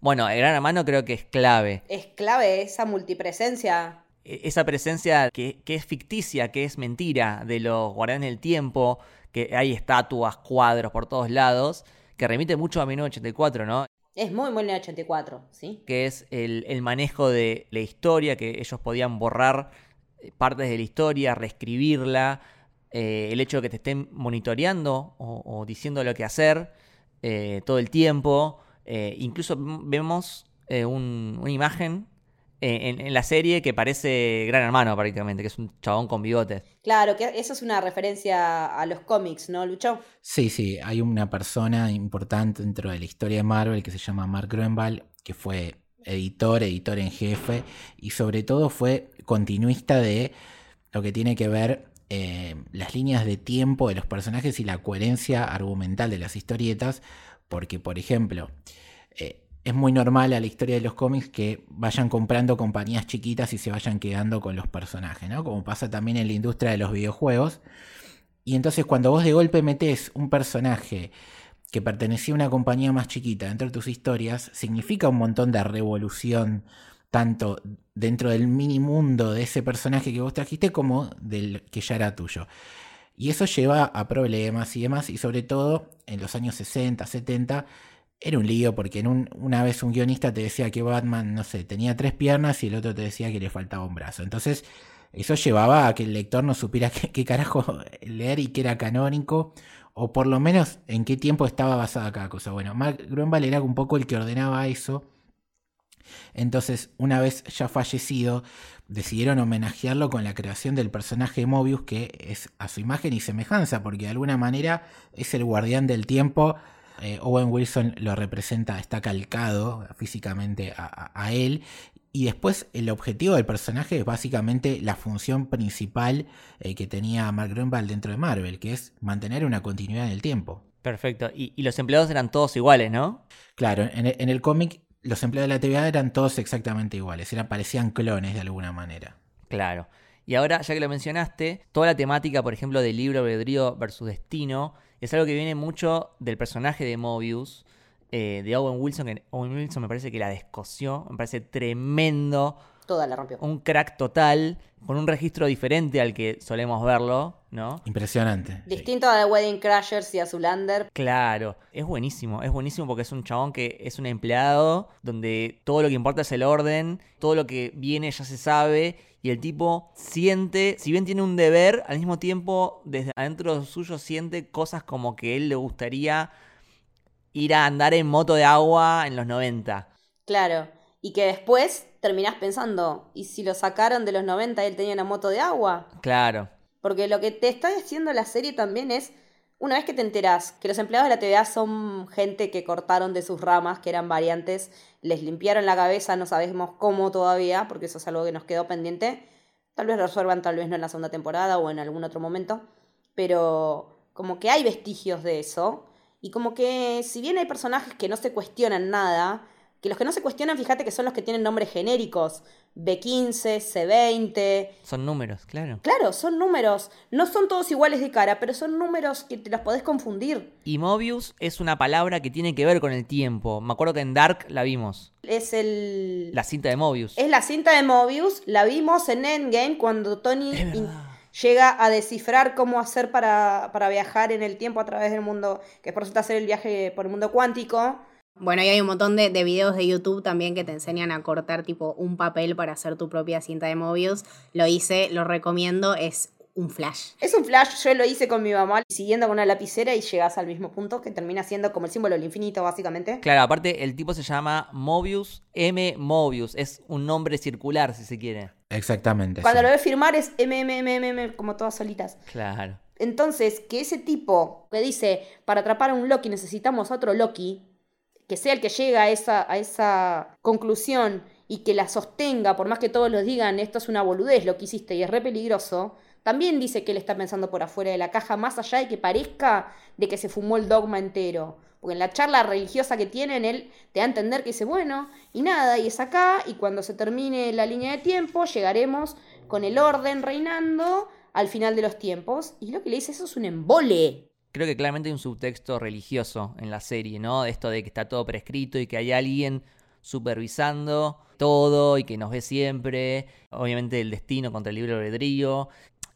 Bueno, el Gran Hermano creo que es clave. Es clave esa multipresencia. E, esa presencia que, es ficticia, que es mentira, de los guardianes del tiempo, que hay estatuas, cuadros por todos lados, que remite mucho a 1984, ¿no? Es muy, muy 84, ¿sí? Que es el, manejo de la historia, que ellos podían borrar eh, partes de la historia, reescribirla, eh, el hecho de que te estén monitoreando o, diciendo lo que hacer eh, todo el tiempo. incluso vemos una imagen en, la serie que parece Gran Hermano prácticamente, que es un chabón con bigotes. Claro, que eso es una referencia a los cómics, ¿no, Lucho? Sí, sí, hay una persona importante dentro de la historia de Marvel que se llama Mark Gruenwald, que fue editor, editor en jefe y sobre todo fue continuista de lo que tiene que ver eh, las líneas de tiempo de los personajes y la coherencia argumental de las historietas, porque por ejemplo, eh, es muy normal a la historia de los cómics que vayan comprando compañías chiquitas y se vayan quedando con los personajes, ¿no? Como pasa también en la industria de los videojuegos. Y entonces cuando vos de golpe metés un personaje que pertenecía a una compañía más chiquita dentro de tus historias, significa un montón de revolución, tanto dentro del mini mundo de ese personaje que vos trajiste como del que ya era tuyo. Y eso lleva a problemas y demás, y sobre todo en los años 60, 70, era un lío porque en una vez un guionista te decía que Batman, no sé, tenía tres piernas y el otro te decía que le faltaba un brazo. Entonces, eso llevaba a que el lector no supiera qué, carajo leer y qué era canónico, o por lo menos en qué tiempo estaba basada cada cosa. Bueno, Mark Gruenwald era un poco el que ordenaba eso. Entonces, una vez ya fallecido, decidieron homenajearlo con la creación del personaje Mobius, que es a su imagen y semejanza, porque de alguna manera es el guardián del tiempo eh, Owen Wilson lo representa, está calcado físicamente a, él. Y después el objetivo del personaje es básicamente la función principal eh, que tenía Mark Grunwald dentro de Marvel, que es mantener una continuidad en el tiempo. Perfecto. Y, los empleados eran todos iguales, ¿no? Claro, en el, cómic los empleados de la TVA eran todos exactamente iguales, eran, parecían clones de alguna manera. Claro. Y ahora, ya que lo mencionaste, toda la temática, por ejemplo, del libro Albedrío versus Destino, es algo que viene mucho del personaje de Mobius, eh, de Owen Wilson, que Owen Wilson me parece que la descoció, me parece tremendo. Toda la rompió. Un crack total, con un registro diferente al que solemos verlo, ¿no? Impresionante. Distinto a The Wedding Crashers y a Zulander. Claro, es buenísimo, es buenísimo porque es un chabón que es un empleado, donde todo lo que importa es el orden, todo lo que viene ya se sabe, y el tipo siente, si bien tiene un deber, al mismo tiempo desde adentro suyo siente cosas como que él le gustaría ir a andar en moto de agua en los 90. Claro. Y que después terminás pensando, ¿y si lo sacaron de los 90 y él tenía una moto de agua? Claro. Porque lo que te está diciendo la serie también es, una vez que te enterás que los empleados de la TVA son gente que cortaron de sus ramas, que eran variantes, les limpiaron la cabeza, no sabemos cómo todavía, porque eso es algo que nos quedó pendiente. Tal vez resuelvan, tal vez no en la segunda temporada o en algún otro momento. Pero como que hay vestigios de eso. Y como que si bien hay personajes que no se cuestionan nada, que los que no se cuestionan, fíjate que son los que tienen nombres genéricos. B15, C20. Son números, claro. Claro, son números. No son todos iguales de cara, pero son números que te los podés confundir. Y Mobius es una palabra que tiene que ver con el tiempo. Me acuerdo que en Dark la vimos. Es el... La cinta de Mobius. Es la cinta de Mobius. La vimos en Endgame cuando Tony llega a descifrar cómo hacer para, para viajar en el tiempo a través del mundo, que por resulta ser el viaje por el mundo cuántico. Bueno, y hay un montón de, de, videos de YouTube también que te enseñan a cortar tipo un papel para hacer tu propia cinta de Mobius. Lo hice, lo recomiendo, es un flash. Es un flash, yo lo hice con mi mamá, siguiendo con una lapicera y llegas al mismo punto que termina siendo como el símbolo del infinito, básicamente. Claro, aparte el tipo se llama Mobius M. Mobius, es un nombre circular si se quiere. Exactamente. Cuando sí. lo ves firmar es MMMM, como todas solitas. Claro. Entonces, que ese tipo que dice, para atrapar a un Loki necesitamos otro Loki, que sea el que llega a esa, a esa conclusión y que la sostenga, por más que todos lo digan, esto es una boludez lo que hiciste y es re peligroso, también dice que él está pensando por afuera de la caja, más allá de que parezca de que se fumó el dogma entero. Porque en la charla religiosa que tienen, él te da a entender que dice, bueno, y nada, y es acá, y cuando se termine la línea de tiempo, llegaremos con el orden reinando al final de los tiempos. Y lo que le dice, eso es un embole creo que claramente hay un subtexto religioso en la serie, ¿no? Esto de que está todo prescrito y que hay alguien supervisando todo y que nos ve siempre. Obviamente el destino contra el libre albedrío.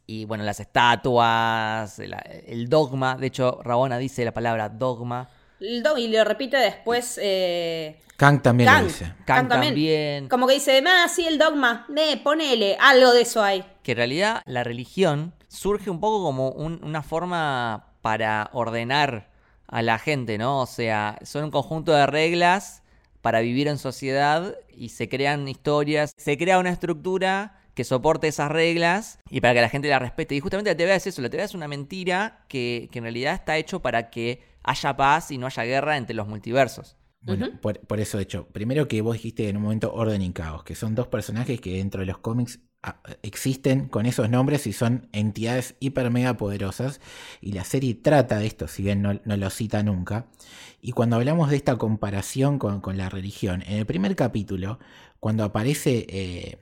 Y bueno, las estatuas, el, el, dogma. De hecho, Rabona dice la palabra dogma. El dog y lo repite después. Eh... Kang también Kang. lo dice. Kang, Kang también. también. Como que dice, ah, sí, el dogma. Ne, ponele, algo de eso hay. Que en realidad la religión surge un poco como un, una forma para ordenar a la gente, ¿no? O sea, son un conjunto de reglas para vivir en sociedad y se crean historias, se crea una estructura que soporte esas reglas y para que la gente la respete. Y justamente la TVA es eso, la TVA es una mentira que, que en realidad está hecho para que haya paz y no haya guerra entre los multiversos. Bueno, uh -huh. por, por, eso, de hecho, primero que vos dijiste en un momento orden y caos, que son dos personajes que dentro de los cómics existen con esos nombres y son entidades hiper mega poderosas y la serie trata de esto, si bien no, no lo cita nunca. Y cuando hablamos de esta comparación con, con la religión, en el primer capítulo, cuando aparece, eh,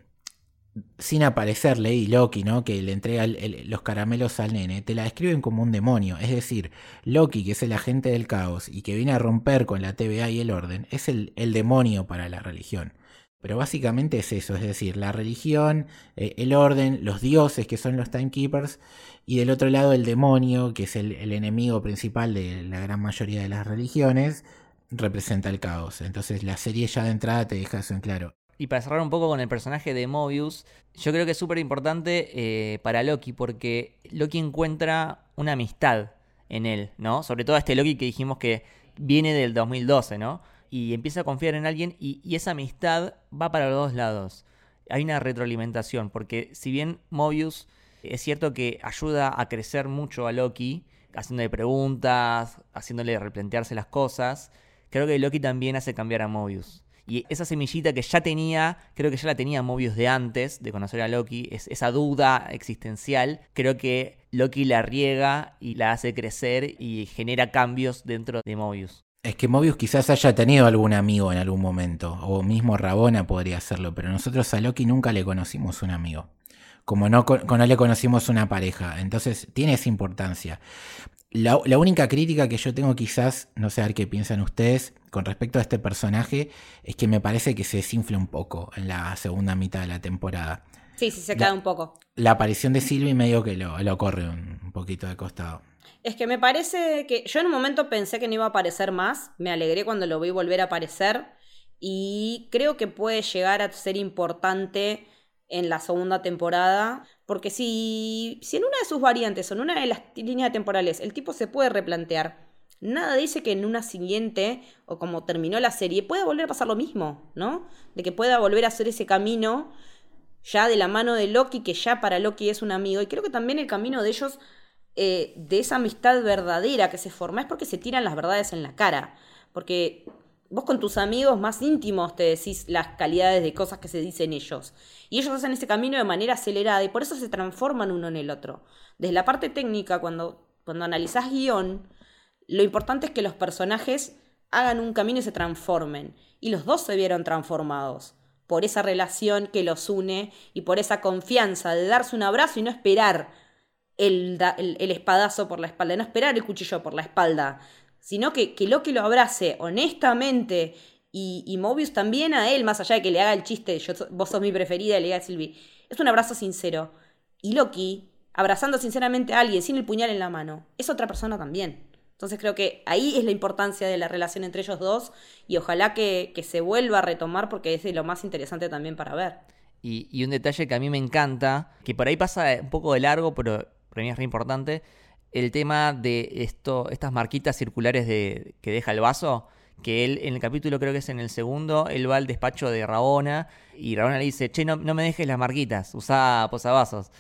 sin aparecer Lady Loki, ¿no? que le entrega los caramelos al nene, te la describen como un demonio. Es decir, Loki, que es el agente del caos y que viene a romper con la TVA y el orden, es el, el demonio para la religión. Pero básicamente es eso, es decir, la religión, eh, el orden, los dioses que son los timekeepers y del otro lado el demonio, que es el, el, enemigo principal de la gran mayoría de las religiones, representa el caos. Entonces la serie ya de entrada te deja eso en claro. Y para cerrar un poco con el personaje de Mobius, yo creo que es súper importante eh, para Loki porque Loki encuentra una amistad en él, ¿no? Sobre todo este Loki que dijimos que viene del 2012, ¿no? y empieza a confiar en alguien y, y, esa amistad va para los dos lados. Hay una retroalimentación, porque si bien Mobius es cierto que ayuda a crecer mucho a Loki, haciéndole preguntas, haciéndole replantearse las cosas, creo que Loki también hace cambiar a Mobius. Y esa semillita que ya tenía, creo que ya la tenía Mobius de antes de conocer a Loki, es esa duda existencial, creo que Loki la riega y la hace crecer y genera cambios dentro de Mobius. Es que Mobius quizás haya tenido algún amigo en algún momento, o mismo Rabona podría hacerlo, pero nosotros a Loki nunca le conocimos un amigo. Como no, no le conocimos una pareja. Entonces tiene esa importancia. La, la, única crítica que yo tengo quizás, no sé a ver qué piensan ustedes, con respecto a este personaje, es que me parece que se desinfla un poco en la segunda mitad de la temporada. Sí, sí, se cae un poco. La aparición de Sylvie medio que lo, lo corre un, un poquito de costado. Es que me parece que yo en un momento pensé que no iba a aparecer más, me alegré cuando lo vi volver a aparecer y creo que puede llegar a ser importante en la segunda temporada, porque si, si en una de sus variantes o en una de las líneas temporales el tipo se puede replantear nada dice que en una siguiente, o como terminó la serie, pueda volver a pasar lo mismo, ¿no? De que pueda volver a hacer ese camino ya de la mano de Loki, que ya para Loki es un amigo. Y creo que también el camino de ellos, eh, de esa amistad verdadera que se forma, es porque se tiran las verdades en la cara. Porque vos con tus amigos más íntimos te decís las calidades de cosas que se dicen ellos. Y ellos hacen ese camino de manera acelerada y por eso se transforman uno en el otro. Desde la parte técnica, cuando, cuando analizás guion, lo importante es que los personajes hagan un camino y se transformen. Y los dos se vieron transformados por esa relación que los une y por esa confianza de darse un abrazo y no esperar el, el, espadazo por la espalda, no esperar el cuchillo por la espalda, sino que, que Loki lo abrace honestamente y, y, Mobius también a él, más allá de que le haga el chiste, yo, vos sos mi preferida, le diga a Sylvie. Es un abrazo sincero. Y Loki, abrazando sinceramente a alguien sin el puñal en la mano, es otra persona también. Entonces creo que ahí es la importancia de la relación entre ellos dos y ojalá que, se vuelva a retomar porque es de lo más interesante también para ver. Y, un detalle que a mí me encanta, que por ahí pasa un poco de largo, pero para mí es re importante, el tema de esto, estas marquitas circulares de, que deja el vaso, que él en el capítulo creo que es en el segundo, él va al despacho de Rabona y Rabona le dice, che, no, no me dejes las marquitas, usa posavasos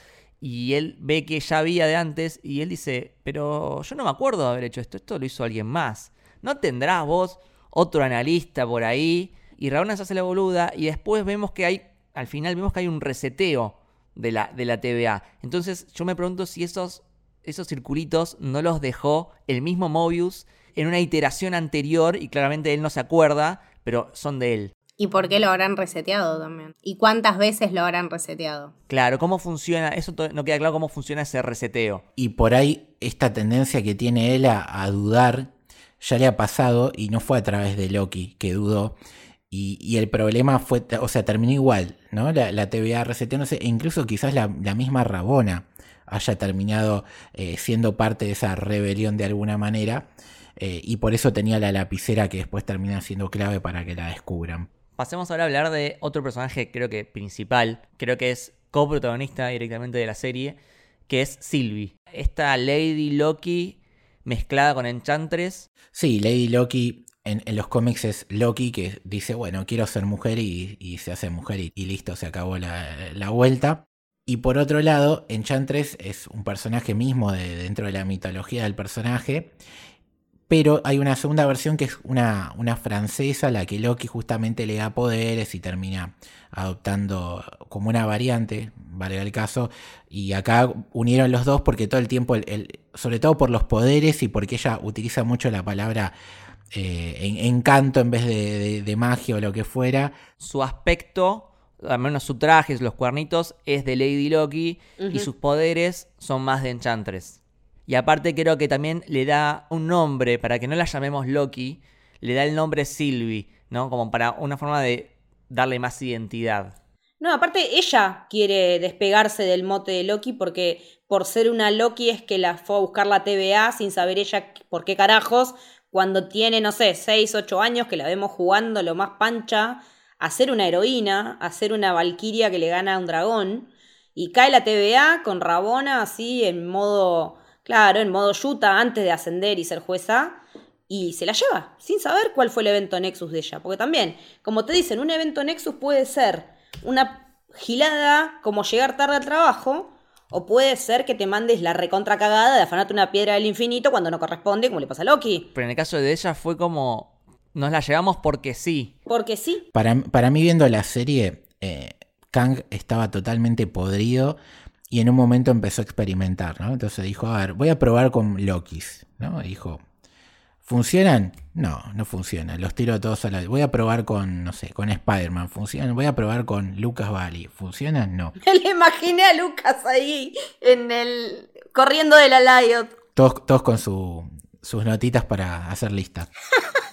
y él ve que ya había de antes y él dice, pero yo no me acuerdo de haber hecho esto, esto lo hizo alguien más. ¿No tendrás vos otro analista por ahí? Y Raúl se hace la boluda y después vemos que hay, al final vemos que hay un reseteo de la, de la TVA. Entonces yo me pregunto si esos, esos circulitos no los dejó el mismo Mobius en una iteración anterior y claramente él no se acuerda, pero son de él. ¿Y por qué lo habrán reseteado también? ¿Y cuántas veces lo habrán reseteado? Claro, ¿cómo funciona? Eso no queda claro cómo funciona ese reseteo. Y por ahí esta tendencia que tiene él a, dudar ya le ha pasado y no fue a través de Loki que dudó. Y, el problema fue, o sea, terminó igual, ¿no? La, la TVA reseteándose, e incluso quizás la, misma Rabona haya terminado eh, siendo parte de esa rebelión de alguna manera. Eh, y por eso tenía la lapicera que después termina siendo clave para que la descubran. Pasemos ahora a hablar de otro personaje, creo que principal, creo que es coprotagonista directamente de la serie, que es Sylvie. Esta Lady Loki mezclada con Enchantress. Sí, Lady Loki en, los cómics es Loki que dice, bueno, quiero ser mujer y, se hace mujer y, listo, se acabó la, vuelta. Y por otro lado, Enchantress es un personaje mismo de, dentro de la mitología del personaje pero hay una segunda versión que es una, una francesa, la que Loki justamente le da poderes y termina adoptando como una variante, valga el caso. Y acá unieron los dos porque todo el tiempo, sobre todo por los poderes y porque ella utiliza mucho la palabra eh, encanto en vez de, magia o lo que fuera. Su aspecto, al menos su traje, los cuernitos, es de Lady Loki y sus poderes son más de Enchantress. Y aparte creo que también le da un nombre, para que no la llamemos Loki, le da el nombre Sylvie, ¿no? Como para una forma de darle más identidad. No, aparte ella quiere despegarse del mote de Loki porque por ser una Loki es que la fue a buscar la TVA sin saber ella por qué carajos, cuando tiene, no sé, 6, 8 años que la vemos jugando lo más pancha, a ser una heroína, a ser una valquiria que le gana a un dragón, y cae la TVA con Rabona así en modo Claro, en modo yuta antes de ascender y ser jueza. Y se la lleva, sin saber cuál fue el evento Nexus de ella. Porque también, como te dicen, un evento Nexus puede ser una gilada como llegar tarde al trabajo. O puede ser que te mandes la recontra cagada de afanarte una piedra del infinito cuando no corresponde, como le pasa a Loki. Pero en el caso de ella fue como. Nos la llevamos porque sí. Porque sí. Para, para mí, viendo la serie, eh, Kang estaba totalmente podrido y en un momento empezó a experimentar, ¿no? Entonces dijo, a ver, voy a probar con Lokis, ¿no? dijo, ¿funcionan? No, no funcionan, los tiro todos a la. Voy a probar con, no sé, con Spider-Man, ¿funcionan? Voy a probar con Lucas Valley, ¿funcionan? No. Le imaginé a Lucas ahí, en el... corriendo de la Liot. Todos, todos con su, sus notitas para hacer listas.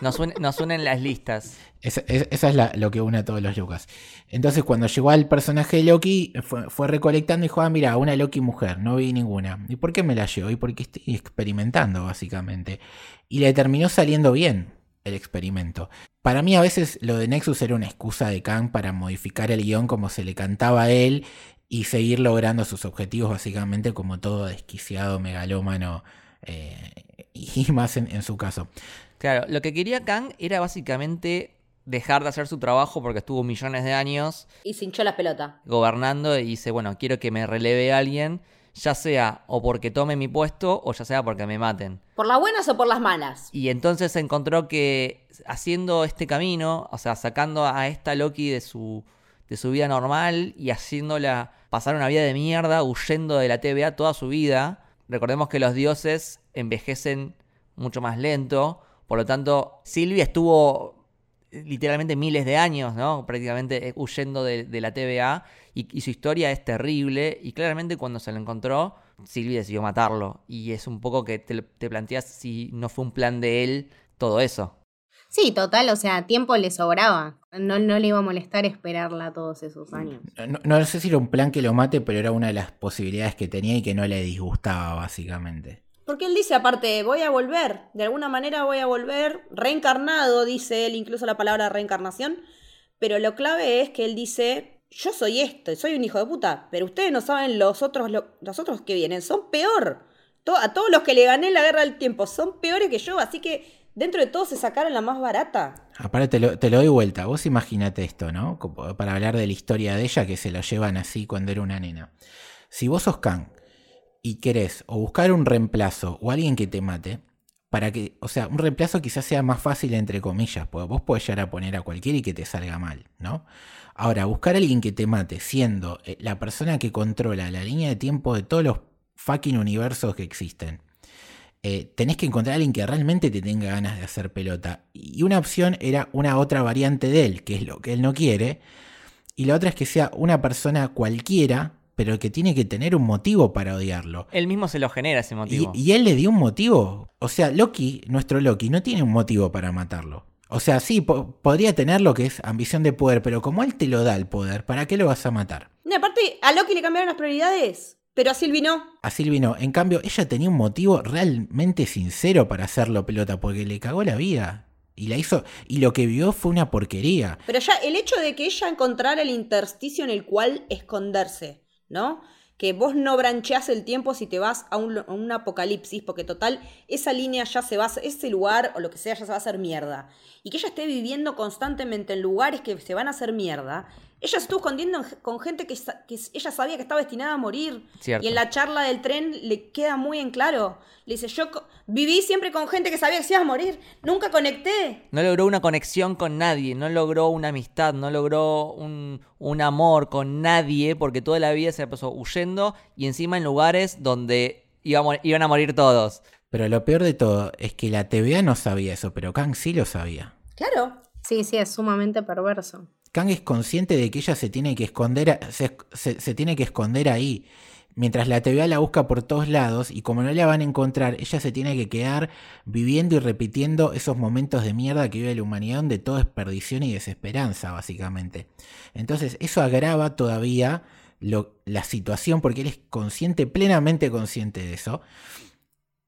Nos, unen las listas. Esa, es lo que une a todos los Lucas. Entonces, cuando llegó al personaje de Loki, fue, recolectando y dijo: Ah, mira, una Loki mujer, no vi ninguna. ¿Y por qué me la llevo? Y porque estoy experimentando, básicamente. Y le terminó saliendo bien el experimento. Para mí, a veces lo de Nexus era una excusa de Kang para modificar el guion como se le cantaba a él y seguir logrando sus objetivos, básicamente, como todo desquiciado megalómano Eh, y más en, en su caso. Claro, lo que quería Kang era básicamente dejar de hacer su trabajo porque estuvo millones de años Y se hinchó la pelota. gobernando y dice, bueno, quiero que me releve alguien, ya sea o porque tome mi puesto o ya sea porque me maten. ¿Por las buenas o por las malas? Y entonces se encontró que haciendo este camino, o sea, sacando a esta Loki de su, de su vida normal y haciéndola pasar una vida de mierda, huyendo de la TVA toda su vida, recordemos que los dioses envejecen mucho más lento, por lo tanto, Sylvie estuvo literalmente miles de años, ¿no? Prácticamente eh, huyendo de, de la TVA y, y su historia es terrible y claramente cuando se lo encontró, Sylvie decidió matarlo y es un poco que te, te planteas si no fue un plan de él todo eso. Sí, total, o sea, tiempo le sobraba. No, no le iba a molestar esperarla todos esos años. No, no sé si era un plan que lo mate, pero era una de las posibilidades que tenía y que no le disgustaba, básicamente. Porque él dice aparte, voy a volver, de alguna manera voy a volver, reencarnado, dice él, incluso la palabra reencarnación, pero lo clave es que él dice, yo soy esto, soy un hijo de puta, pero ustedes no saben los otros, lo- los otros que vienen, son peor. A todos los que le gané la guerra del tiempo son peores que yo, así que dentro de todos se sacaron la más barata. Aparte, te lo, te lo doy vuelta. Vos imaginate esto, ¿no? Como Para hablar de la historia de ella, que se lo llevan así cuando era una nena. Si vos sos Kang y querés o buscar un reemplazo o alguien que te mate, para que, o sea, un reemplazo quizás sea más fácil entre comillas, porque vos podés llegar a poner a cualquiera y que te salga mal, ¿no? Ahora, buscar a alguien que te mate siendo eh, la persona que controla la línea de tiempo de todos los fucking universos que existen. eh, tenés que encontrar a alguien que realmente te tenga ganas de hacer pelota. Y una opción era una otra variante de él, que es lo que él no quiere. Y la otra es que sea una persona cualquiera, pero que tiene que tener un motivo para odiarlo. Él mismo se lo genera ese Y, motivo. y él le dio un motivo. O sea, Loki, nuestro Loki, no tiene un motivo para matarlo. O sea, sí, po- podría tener lo que es ambición de poder, pero como él te lo da el poder, ¿para qué lo vas a matar? Y aparte, a Loki le cambiaron las prioridades, pero a Sylvie no. A Sylvie no. En cambio, ella tenía un motivo realmente sincero para hacerlo pelota, porque le cagó la vida. Y la hizo. Y lo que vio fue una porquería. Pero ya el hecho de que ella encontrara el intersticio en el cual esconderse, ¿no? Que vos no brancheás el tiempo si te vas a un, a un apocalipsis, porque total, esa línea ya se va a ese lugar o lo que sea ya se va a hacer mierda. Y que ella esté viviendo constantemente en lugares que se van a hacer mierda. Ella se estuvo escondiendo en- con gente que, ella sabía que estaba destinada a morir. Cierto. Y en la charla del tren le queda muy en claro. Le dice, yo viví siempre con gente que sabía que se iba a morir. Nunca conecté. No logró una conexión con nadie, no logró una amistad, no logró un, un amor con nadie, porque toda la vida se la pasó huyendo y encima en lugares donde iba a mo- iban a morir todos. Pero lo peor de todo es que la TVA no sabía eso, pero Kang sí lo sabía. Claro. Sí, sí, es sumamente perverso. Kang es consciente de que ella se tiene que esconder, se, tiene que esconder ahí. Mientras la TVA la busca por todos lados y como no la van a encontrar, ella se tiene que quedar viviendo y repitiendo esos momentos de mierda que vive la humanidad donde todo es perdición y desesperanza, básicamente. Entonces eso agrava todavía la situación porque él es consciente, plenamente consciente de eso.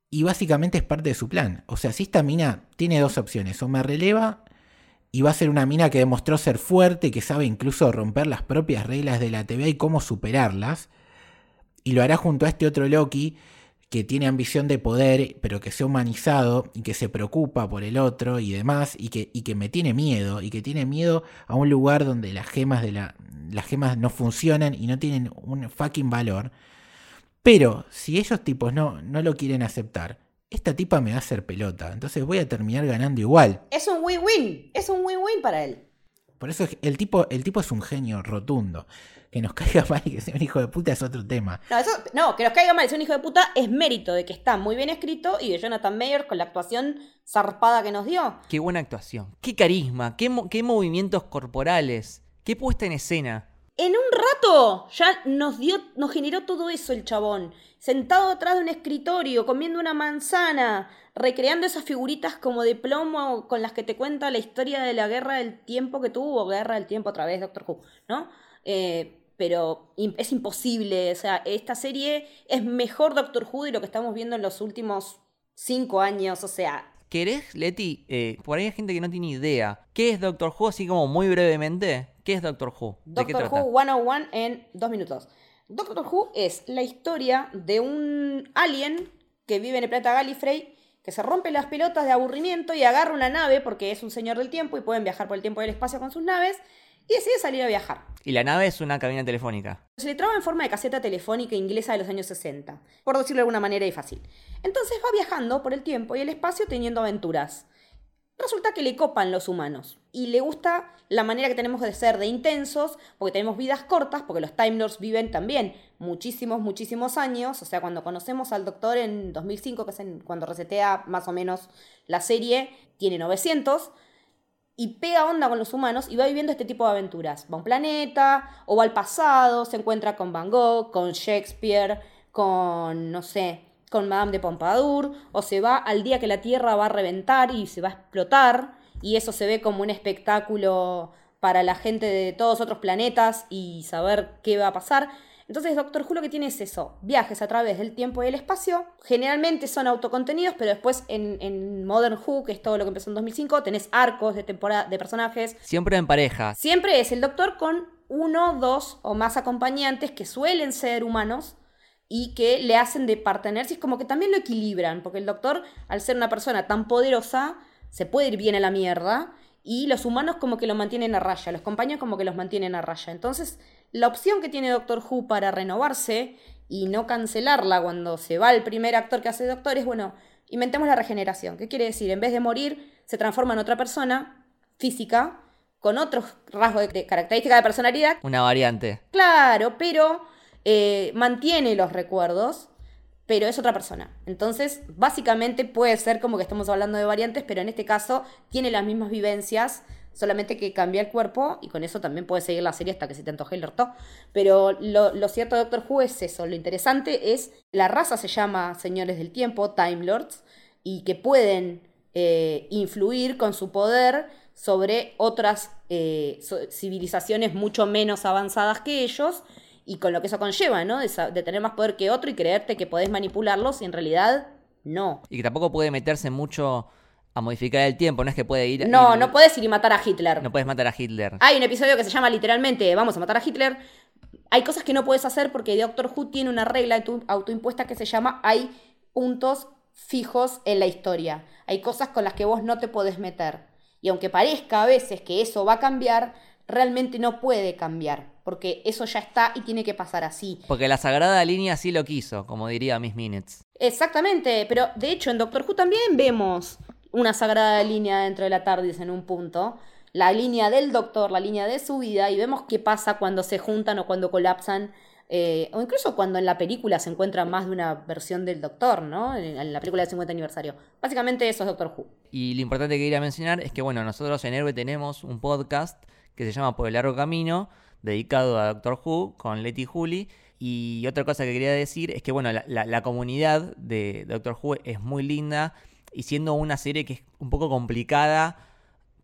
Y básicamente es parte de su plan. O sea, si esta mina tiene dos opciones, o me releva y va a ser una mina que demostró ser fuerte, que sabe incluso romper las propias reglas de la TVA y cómo superarlas. Y lo hará junto a este otro Loki que tiene ambición de poder, pero que sea humanizado y que se preocupa por el otro y demás, y que, y que me tiene miedo, y que tiene miedo a un lugar donde las gemas de la. las gemas no funcionan y no tienen un fucking valor. Pero si esos tipos no, no lo quieren aceptar, esta tipa me va a hacer pelota. Entonces voy a terminar ganando igual. Es un win-win. Es un win-win para él. Por eso es- el tipo, el tipo es un genio rotundo. Que nos caiga mal y que sea un hijo de puta es otro tema. No, eso, no, que nos caiga mal, es un hijo de puta, es mérito de que está muy bien escrito y de Jonathan Mayer con la actuación zarpada que nos dio. Qué buena actuación, qué carisma, qué, qué movimientos corporales, qué puesta en escena. En un rato ya nos dio, nos generó todo eso el chabón. Sentado atrás de un escritorio, comiendo una manzana, recreando esas figuritas como de plomo con las que te cuenta la historia de la guerra del tiempo que tuvo, guerra del tiempo a través de Doctor Who, ¿no? Eh, pero es imposible, o sea, esta serie es mejor Doctor Who de lo que estamos viendo en los últimos cinco años, o sea, ¿Querés, Leti? Eh, por ahí hay gente que no tiene idea. ¿Qué es Doctor Who? Así como muy brevemente. ¿Qué es Doctor Who? ¿De qué Doctor trata? Who 101 en dos minutos. Doctor Who es la historia de un alien que vive en el planeta Gallifrey, que se rompe las pelotas de aburrimiento y agarra una nave, porque es un señor del tiempo y pueden viajar por el tiempo y el espacio con sus naves, y decide salir a viajar. Y la nave es una cabina telefónica. Se le traba en forma de caseta telefónica inglesa de los años 60, por decirlo de alguna manera y fácil. Entonces va viajando por el tiempo y el espacio teniendo aventuras. Resulta que le copan los humanos y le gusta la manera que tenemos de ser de intensos, porque tenemos vidas cortas, porque los Time Lords viven también muchísimos, muchísimos años. O sea, cuando conocemos al doctor en 2005, que es cuando resetea más o menos la serie, tiene 900 y pega onda con los humanos y va viviendo este tipo de aventuras. Va un planeta o va al pasado, se encuentra con Van Gogh, con Shakespeare, con, no sé, con Madame de Pompadour, o se va al día que la Tierra va a reventar y se va a explotar, y eso se ve como un espectáculo para la gente de todos otros planetas y saber qué va a pasar. Entonces Doctor Who lo que tiene es eso, viajes a través del tiempo y el espacio, generalmente son autocontenidos, pero después en, Modern Who, que es todo lo que empezó en 2005, tenés arcos de, temporada, de personajes. Siempre en pareja. Siempre es el Doctor con uno, dos o más acompañantes que suelen ser humanos y que le hacen de partenersis, como que también lo equilibran, porque el Doctor, al ser una persona tan poderosa, se puede ir bien a la mierda, y los humanos como que lo mantienen a raya, los compañeros como que los mantienen a raya. Entonces, la opción que tiene Doctor Who para renovarse y no cancelarla cuando se va el primer actor que hace Doctor es, bueno, inventemos la regeneración. ¿Qué quiere decir? En vez de morir, se transforma en otra persona física con otros rasgos de, característica de personalidad. Una variante. Claro, pero eh, mantiene los recuerdos, pero es otra persona. Entonces, básicamente puede ser como que estamos hablando de variantes, pero en este caso tiene las mismas vivencias solamente que cambia el cuerpo y con eso también puedes seguir la serie hasta que se te antoje el orto. Pero lo, cierto Doctor Who es eso, lo interesante es, la raza se llama Señores del Tiempo, Time Lords, y que pueden eh, influir con su poder sobre otras eh, civilizaciones mucho menos avanzadas que ellos y con lo que eso conlleva, ¿no? De, de, tener más poder que otro y creerte que podés manipularlos y en realidad no. Y que tampoco puede meterse mucho a modificar el tiempo, no es que puede ir... No, no puedes ir y matar a Hitler. No puedes matar a Hitler. Hay un episodio que se llama literalmente Vamos a matar a Hitler. Hay cosas que no puedes hacer porque Doctor Who tiene una regla autoimpuesta que se llama hay puntos fijos en la historia. Hay cosas con las que vos no te podés meter. Y aunque parezca a veces que eso va a cambiar, realmente no puede cambiar. Porque eso ya está y tiene que pasar así. Porque la sagrada línea sí lo quiso, como diría Miss Minutes. Exactamente, pero de hecho en Doctor Who también vemos una sagrada línea dentro de la TARDIS en un punto, la línea del doctor, la línea de su vida, y vemos qué pasa cuando se juntan o cuando colapsan, eh, o incluso cuando en la película se encuentra más de una versión del doctor, ¿no? En, la película del 50 aniversario. Básicamente eso es Doctor Who. Y lo importante que quería mencionar es que, bueno, nosotros en Héroe tenemos un podcast que se llama Por el Largo Camino, dedicado a Doctor Who, con Letty Juli. Y otra cosa que quería decir es que, bueno, la comunidad de Doctor Who es muy linda y siendo una serie que es un poco complicada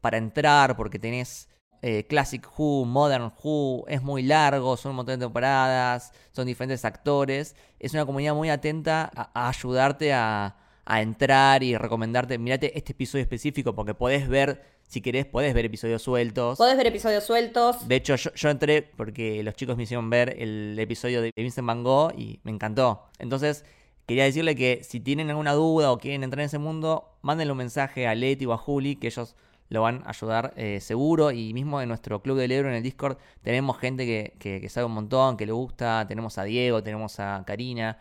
para entrar porque tenés eh, Classic Who, Modern Who, es muy largo, son un montón de temporadas, son diferentes actores, es una comunidad muy atenta a, ayudarte a, entrar y recomendarte, mirate este episodio específico porque podés ver, si querés, podés ver episodios sueltos. Podés ver episodios sueltos. De hecho, yo, yo entré porque los chicos me hicieron ver el episodio de Vincent Van Gogh y me encantó. Entonces, Quería decirle que si tienen alguna duda o quieren entrar en ese mundo, mándenle un mensaje a Leti o a Juli, que ellos lo van a ayudar eh, seguro. Y mismo en nuestro club de libro en el Discord tenemos gente que, sabe un montón, que le gusta. Tenemos a Diego, tenemos a Karina.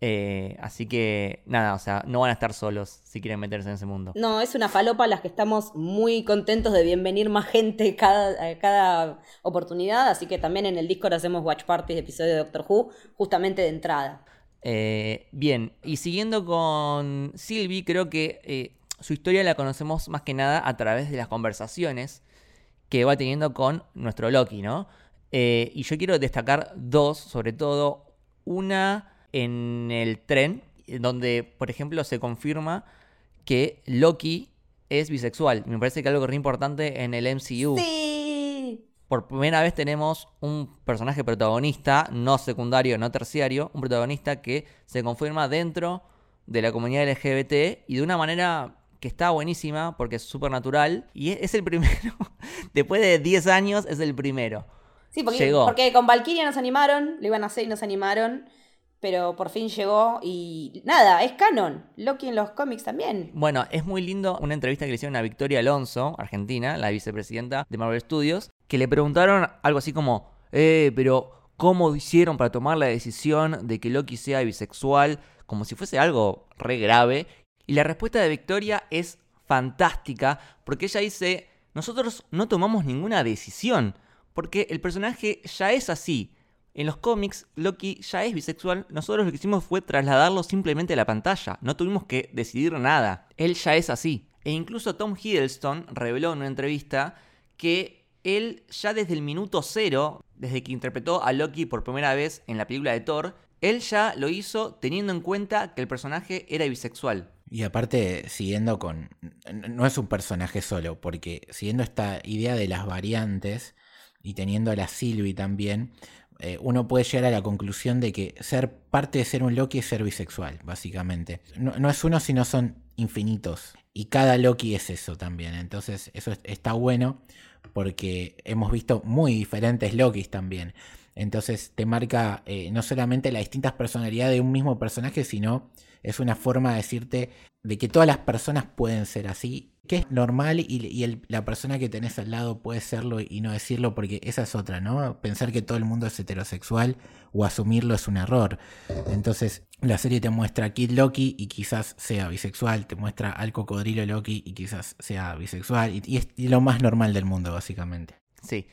Eh, así que nada, o sea, no van a estar solos si quieren meterse en ese mundo. No, es una falopa a las que estamos muy contentos de bienvenir más gente cada, cada oportunidad. Así que también en el Discord hacemos watch parties de episodio de Doctor Who, justamente de entrada. Eh, bien, y siguiendo con Sylvie, creo que eh, su historia la conocemos más que nada a través de las conversaciones que va teniendo con nuestro Loki, ¿no? Y yo quiero destacar dos, sobre todo, una en el tren, donde, por ejemplo, se confirma que Loki es bisexual. Me parece que algo re importante en el MCU. Sí por primera vez tenemos un personaje protagonista, no secundario, no terciario, un protagonista que se confirma dentro de la comunidad LGBT y de una manera que está buenísima porque es súper natural y es, el primero, después de 10 años es el primero. Sí, porque, porque con Valkyria nos animaron, lo iban a hacer y nos animaron, pero por fin llegó y nada, es canon. Loki en los cómics también. Bueno, es muy lindo una entrevista que le hicieron a Victoria Alonso, argentina, la vicepresidenta de Marvel Studios, que le preguntaron algo así como, eh, pero ¿cómo hicieron para tomar la decisión de que Loki sea bisexual? Como si fuese algo re grave. Y la respuesta de Victoria es fantástica, porque ella dice, nosotros no tomamos ninguna decisión, porque el personaje ya es así. En los cómics, Loki ya es bisexual. Nosotros lo que hicimos fue trasladarlo simplemente a la pantalla. No tuvimos que decidir nada. Él ya es así. E incluso Tom Hiddleston reveló en una entrevista que él ya desde el minuto cero, desde que interpretó a Loki por primera vez en la película de Thor, él ya lo hizo teniendo en cuenta que el personaje era bisexual. Y aparte, siguiendo con... No es un personaje solo, porque siguiendo esta idea de las variantes y teniendo a la Sylvie también, eh, uno puede llegar a la conclusión de que ser parte de ser un Loki es ser bisexual, básicamente. No, es uno, sino son infinitos. Y cada Loki es eso también. Entonces, eso está bueno porque hemos visto muy diferentes Lokis también. Entonces, te marca eh, no solamente las distintas personalidades de un mismo personaje, sino es una forma de decirte de que todas las personas pueden ser así que es normal y, la persona que tenés al lado puede serlo y no decirlo porque esa es otra, ¿no? Pensar que todo el mundo es heterosexual o asumirlo es un error. Entonces la serie te muestra a Kid Loki y quizás sea bisexual, te muestra al cocodrilo Loki y quizás sea bisexual y, es lo más normal del mundo básicamente. Sí.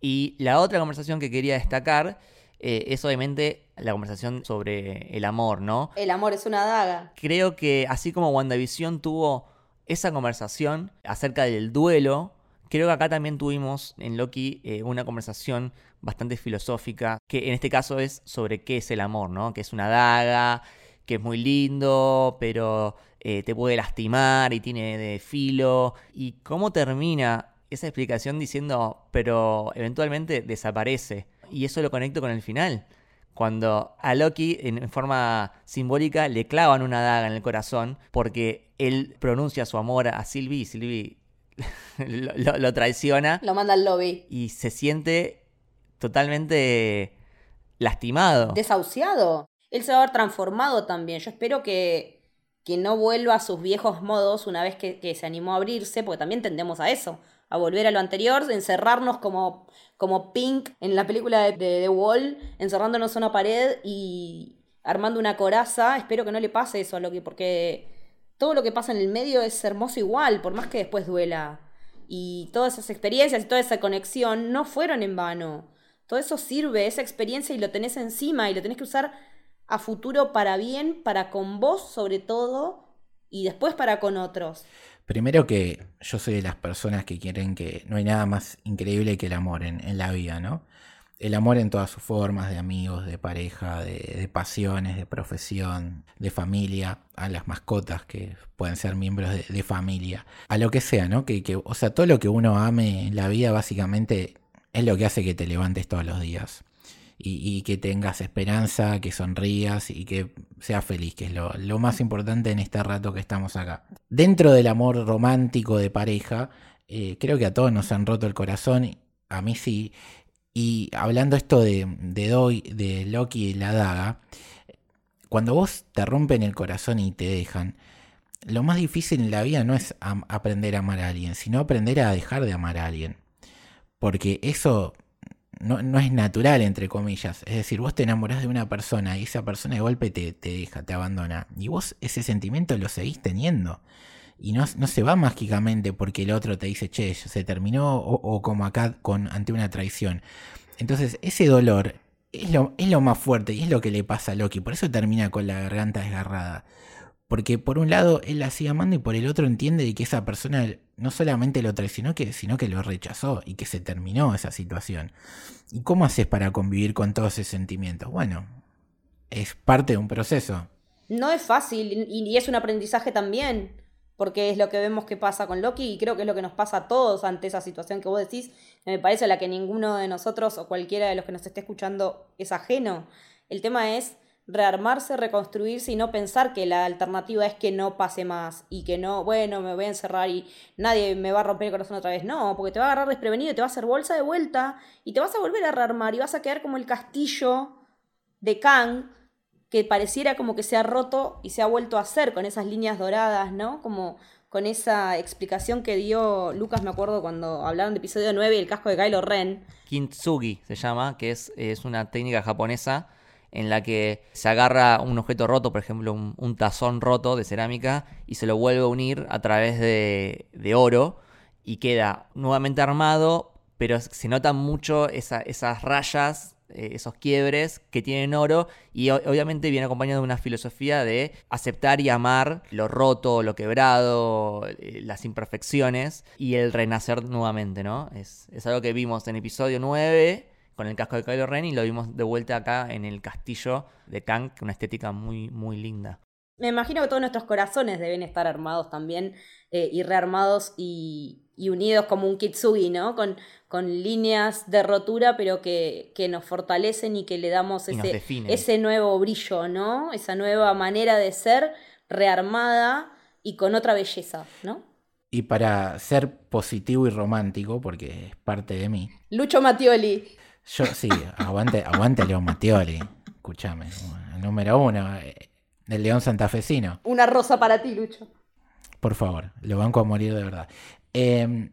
Y la otra conversación que quería destacar eh, es obviamente la conversación sobre el amor, ¿no? El amor es una daga. Creo que así como WandaVision tuvo esa conversación acerca del duelo, creo que acá también tuvimos en Loki eh, una conversación bastante filosófica, que en este caso es sobre qué es el amor, ¿no? Que es una daga, que es muy lindo, pero eh, te puede lastimar y tiene de filo. ¿Y cómo termina esa explicación diciendo, pero eventualmente desaparece? Y eso lo conecto con el final cuando a Loki en forma simbólica le clavan una daga en el corazón porque él pronuncia su amor a Sylvie y Sylvie lo, traiciona. Lo manda al lobby. Y se siente totalmente lastimado. Desahuciado. Él se va a haber transformado también. Yo espero que, que no vuelva a sus viejos modos una vez que, que se animó a abrirse, porque también tendemos a eso a volver a lo anterior, encerrarnos como, como Pink en la película de, The Wall, encerrándonos en una pared y armando una coraza. Espero que no le pase eso a Loki, porque todo lo que pasa en el medio es hermoso igual, por más que después duela. Y todas esas experiencias y toda esa conexión no fueron en vano. Todo eso sirve, esa experiencia, y lo tenés encima y lo tenés que usar a futuro para bien, para con vos sobre todo, y después para con otros. Primero que yo soy de las personas que quieren que no hay nada más increíble que el amor en, la vida, ¿no? El amor en todas sus formas, de amigos, de pareja, de, pasiones, de profesión, de familia, a las mascotas que pueden ser miembros de, familia, a lo que sea, ¿no? Que, que, o sea, todo lo que uno ame en la vida básicamente es lo que hace que te levantes todos los días y, que tengas esperanza, que sonrías y que seas feliz, que es lo, más importante en este rato que estamos acá. Dentro del amor romántico de pareja, eh, creo que a todos nos han roto el corazón, a mí sí. Y hablando esto de, de, de Loki y la daga, cuando vos te rompen el corazón y te dejan, lo más difícil en la vida no es aprender a amar a alguien, sino aprender a dejar de amar a alguien. Porque eso no, es natural, entre comillas. Es decir, vos te enamorás de una persona y esa persona de golpe te, deja, te abandona. Y vos ese sentimiento lo seguís teniendo. Y no, se va mágicamente porque el otro te dice, che, se terminó, o, como acá con, ante una traición. Entonces, ese dolor es lo, es lo más fuerte y es lo que le pasa a Loki. Por eso termina con la garganta desgarrada. Porque por un lado él la sigue amando y por el otro entiende que esa persona no solamente lo traicionó, sino que lo rechazó y que se terminó esa situación. ¿Y cómo haces para convivir con todos esos sentimientos? Bueno, es parte de un proceso. No es fácil y es un aprendizaje también, porque es lo que vemos que pasa con Loki y creo que es lo que nos pasa a todos ante esa situación que vos decís, me parece a la que ninguno de nosotros o cualquiera de los que nos esté escuchando es ajeno. El tema es rearmarse, reconstruirse y no pensar que la alternativa es que no pase más y que no, bueno, me voy a encerrar y nadie me va a romper el corazón otra vez. No, porque te va a agarrar desprevenido te va a hacer bolsa de vuelta y te vas a volver a rearmar y vas a quedar como el castillo de Kang que pareciera como que se ha roto y se ha vuelto a hacer con esas líneas doradas, ¿no? Como con esa explicación que dio Lucas, me acuerdo cuando hablaron de episodio 9 y el casco de Kylo Ren. Kintsugi se llama, que es, es una técnica japonesa en la que se agarra un objeto roto, por ejemplo, un, tazón roto de cerámica, y se lo vuelve a unir a través de, de oro y queda nuevamente armado, pero se notan mucho esa- esas rayas, esos quiebres que tienen oro y obviamente viene acompañado de una filosofía de aceptar y amar lo roto, lo quebrado, eh, las imperfecciones y el renacer nuevamente, ¿no? Es, es algo que vimos en episodio 9 con el casco de Kylo Ren y lo vimos de vuelta acá en el castillo de Kang, una estética muy, muy linda. Me imagino que todos nuestros corazones deben estar armados también eh, y rearmados y, y unidos como un kitsugi, ¿no? Con, con líneas de rotura, pero que, que nos fortalecen y que le damos ese, ese nuevo brillo, ¿no? Esa nueva manera de ser rearmada y con otra belleza, ¿no? Y para ser positivo y romántico, porque es parte de mí, Lucho Mattioli. yo sí, aguante, aguante León Mattioli. Escúchame, el número uno, eh, del León Santafesino. Una rosa para ti, Lucho. Por favor, lo banco a morir de verdad. Eh,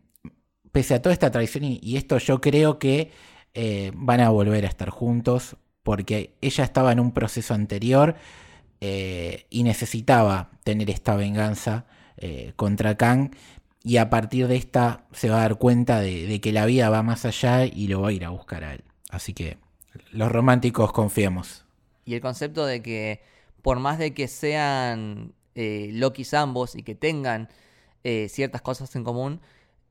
pese a toda esta traición, y, esto yo creo que eh, van a volver a estar juntos, porque ella estaba en un proceso anterior eh, y necesitaba tener esta venganza eh, contra Kang, y a partir de esta se va a dar cuenta de, que la vida va más allá y lo va a ir a buscar a él. Así que los románticos confiemos. Y el concepto de que por más de que sean eh, ambos y que tengan eh, ciertas cosas en común,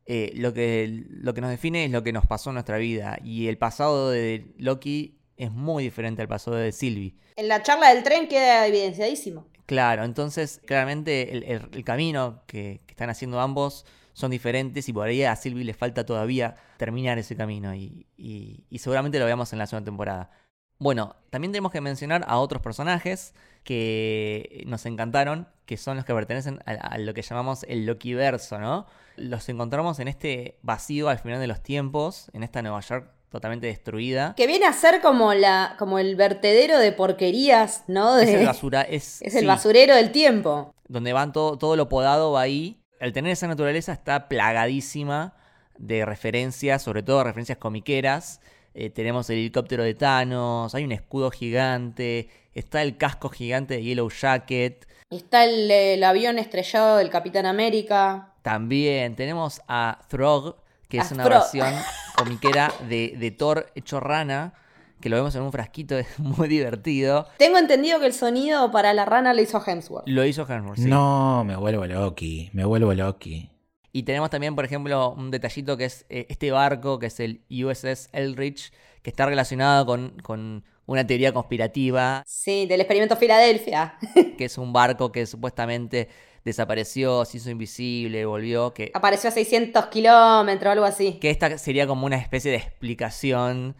eh, lo, que, lo que nos define es lo que nos pasó en nuestra vida. Y el pasado de Loki es muy diferente al pasado de Sylvie. En la charla del tren queda evidenciadísimo. Claro, entonces claramente el, el- el camino que, que están haciendo ambos son diferentes y por ahí a Sylvie le falta todavía terminar ese camino y, y- y seguramente lo veamos en la segunda temporada. Bueno, también tenemos que mencionar a otros personajes que nos encantaron, que son los que pertenecen a, a lo que llamamos el Lokiverso, ¿no? Los encontramos en este vacío al final de los tiempos, en esta Nueva York totalmente destruida. Que viene a ser como, la, como el vertedero de porquerías, ¿no? Es el basura, es, es el sí, basurero del tiempo. donde van todo, todo lo podado va ahí. Al tener esa naturaleza está plagadísima de referencias, sobre todo referencias comiqueras. Eh, tenemos el helicóptero de Thanos, hay un escudo gigante, está el casco gigante de Yellow Jacket. Está el, el avión estrellado del Capitán América. También tenemos a Throg, que es una Throg. versión comiquera de, de Thor hecho rana, que lo vemos en un frasquito, es muy divertido. Tengo entendido que el sonido para la rana lo hizo Hemsworth. Lo hizo Hemsworth, sí. No, me vuelvo Loki, me vuelvo Loki. Y tenemos también, por ejemplo, un detallito que es eh, este barco, que es el USS Eldridge, que está relacionado con, con una teoría conspirativa, Sí, del experimento Filadelfia. que es un barco que supuestamente desapareció, se hizo invisible, volvió, que, Apareció a 600 kilómetros, algo así. que esta sería como una especie de explicación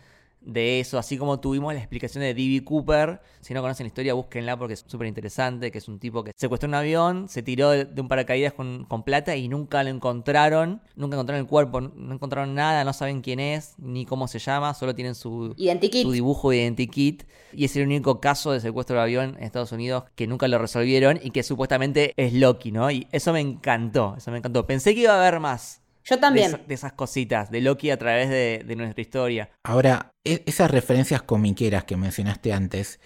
de eso, así como tuvimos la explicación de D.B. Cooper. Si no conocen la historia, búsquenla porque es súper interesante, que es un tipo que secuestró un avión, se tiró de, un paracaídas con, con plata y nunca lo encontraron, nunca encontraron el cuerpo, no- no encontraron nada, no saben quién es, ni cómo se llama, solo tienen su, Identikit. su dibujo de identikit y es el único caso de secuestro de avión en Estados Unidos que nunca lo resolvieron y que supuestamente es Loki, ¿no? Y eso me encantó, eso me encantó. Pensé que iba a haber más Yo de, también. de esas cositas de Loki a través de, de nuestra historia. Ahora, e- esas referencias comiqueras que mencionaste antes,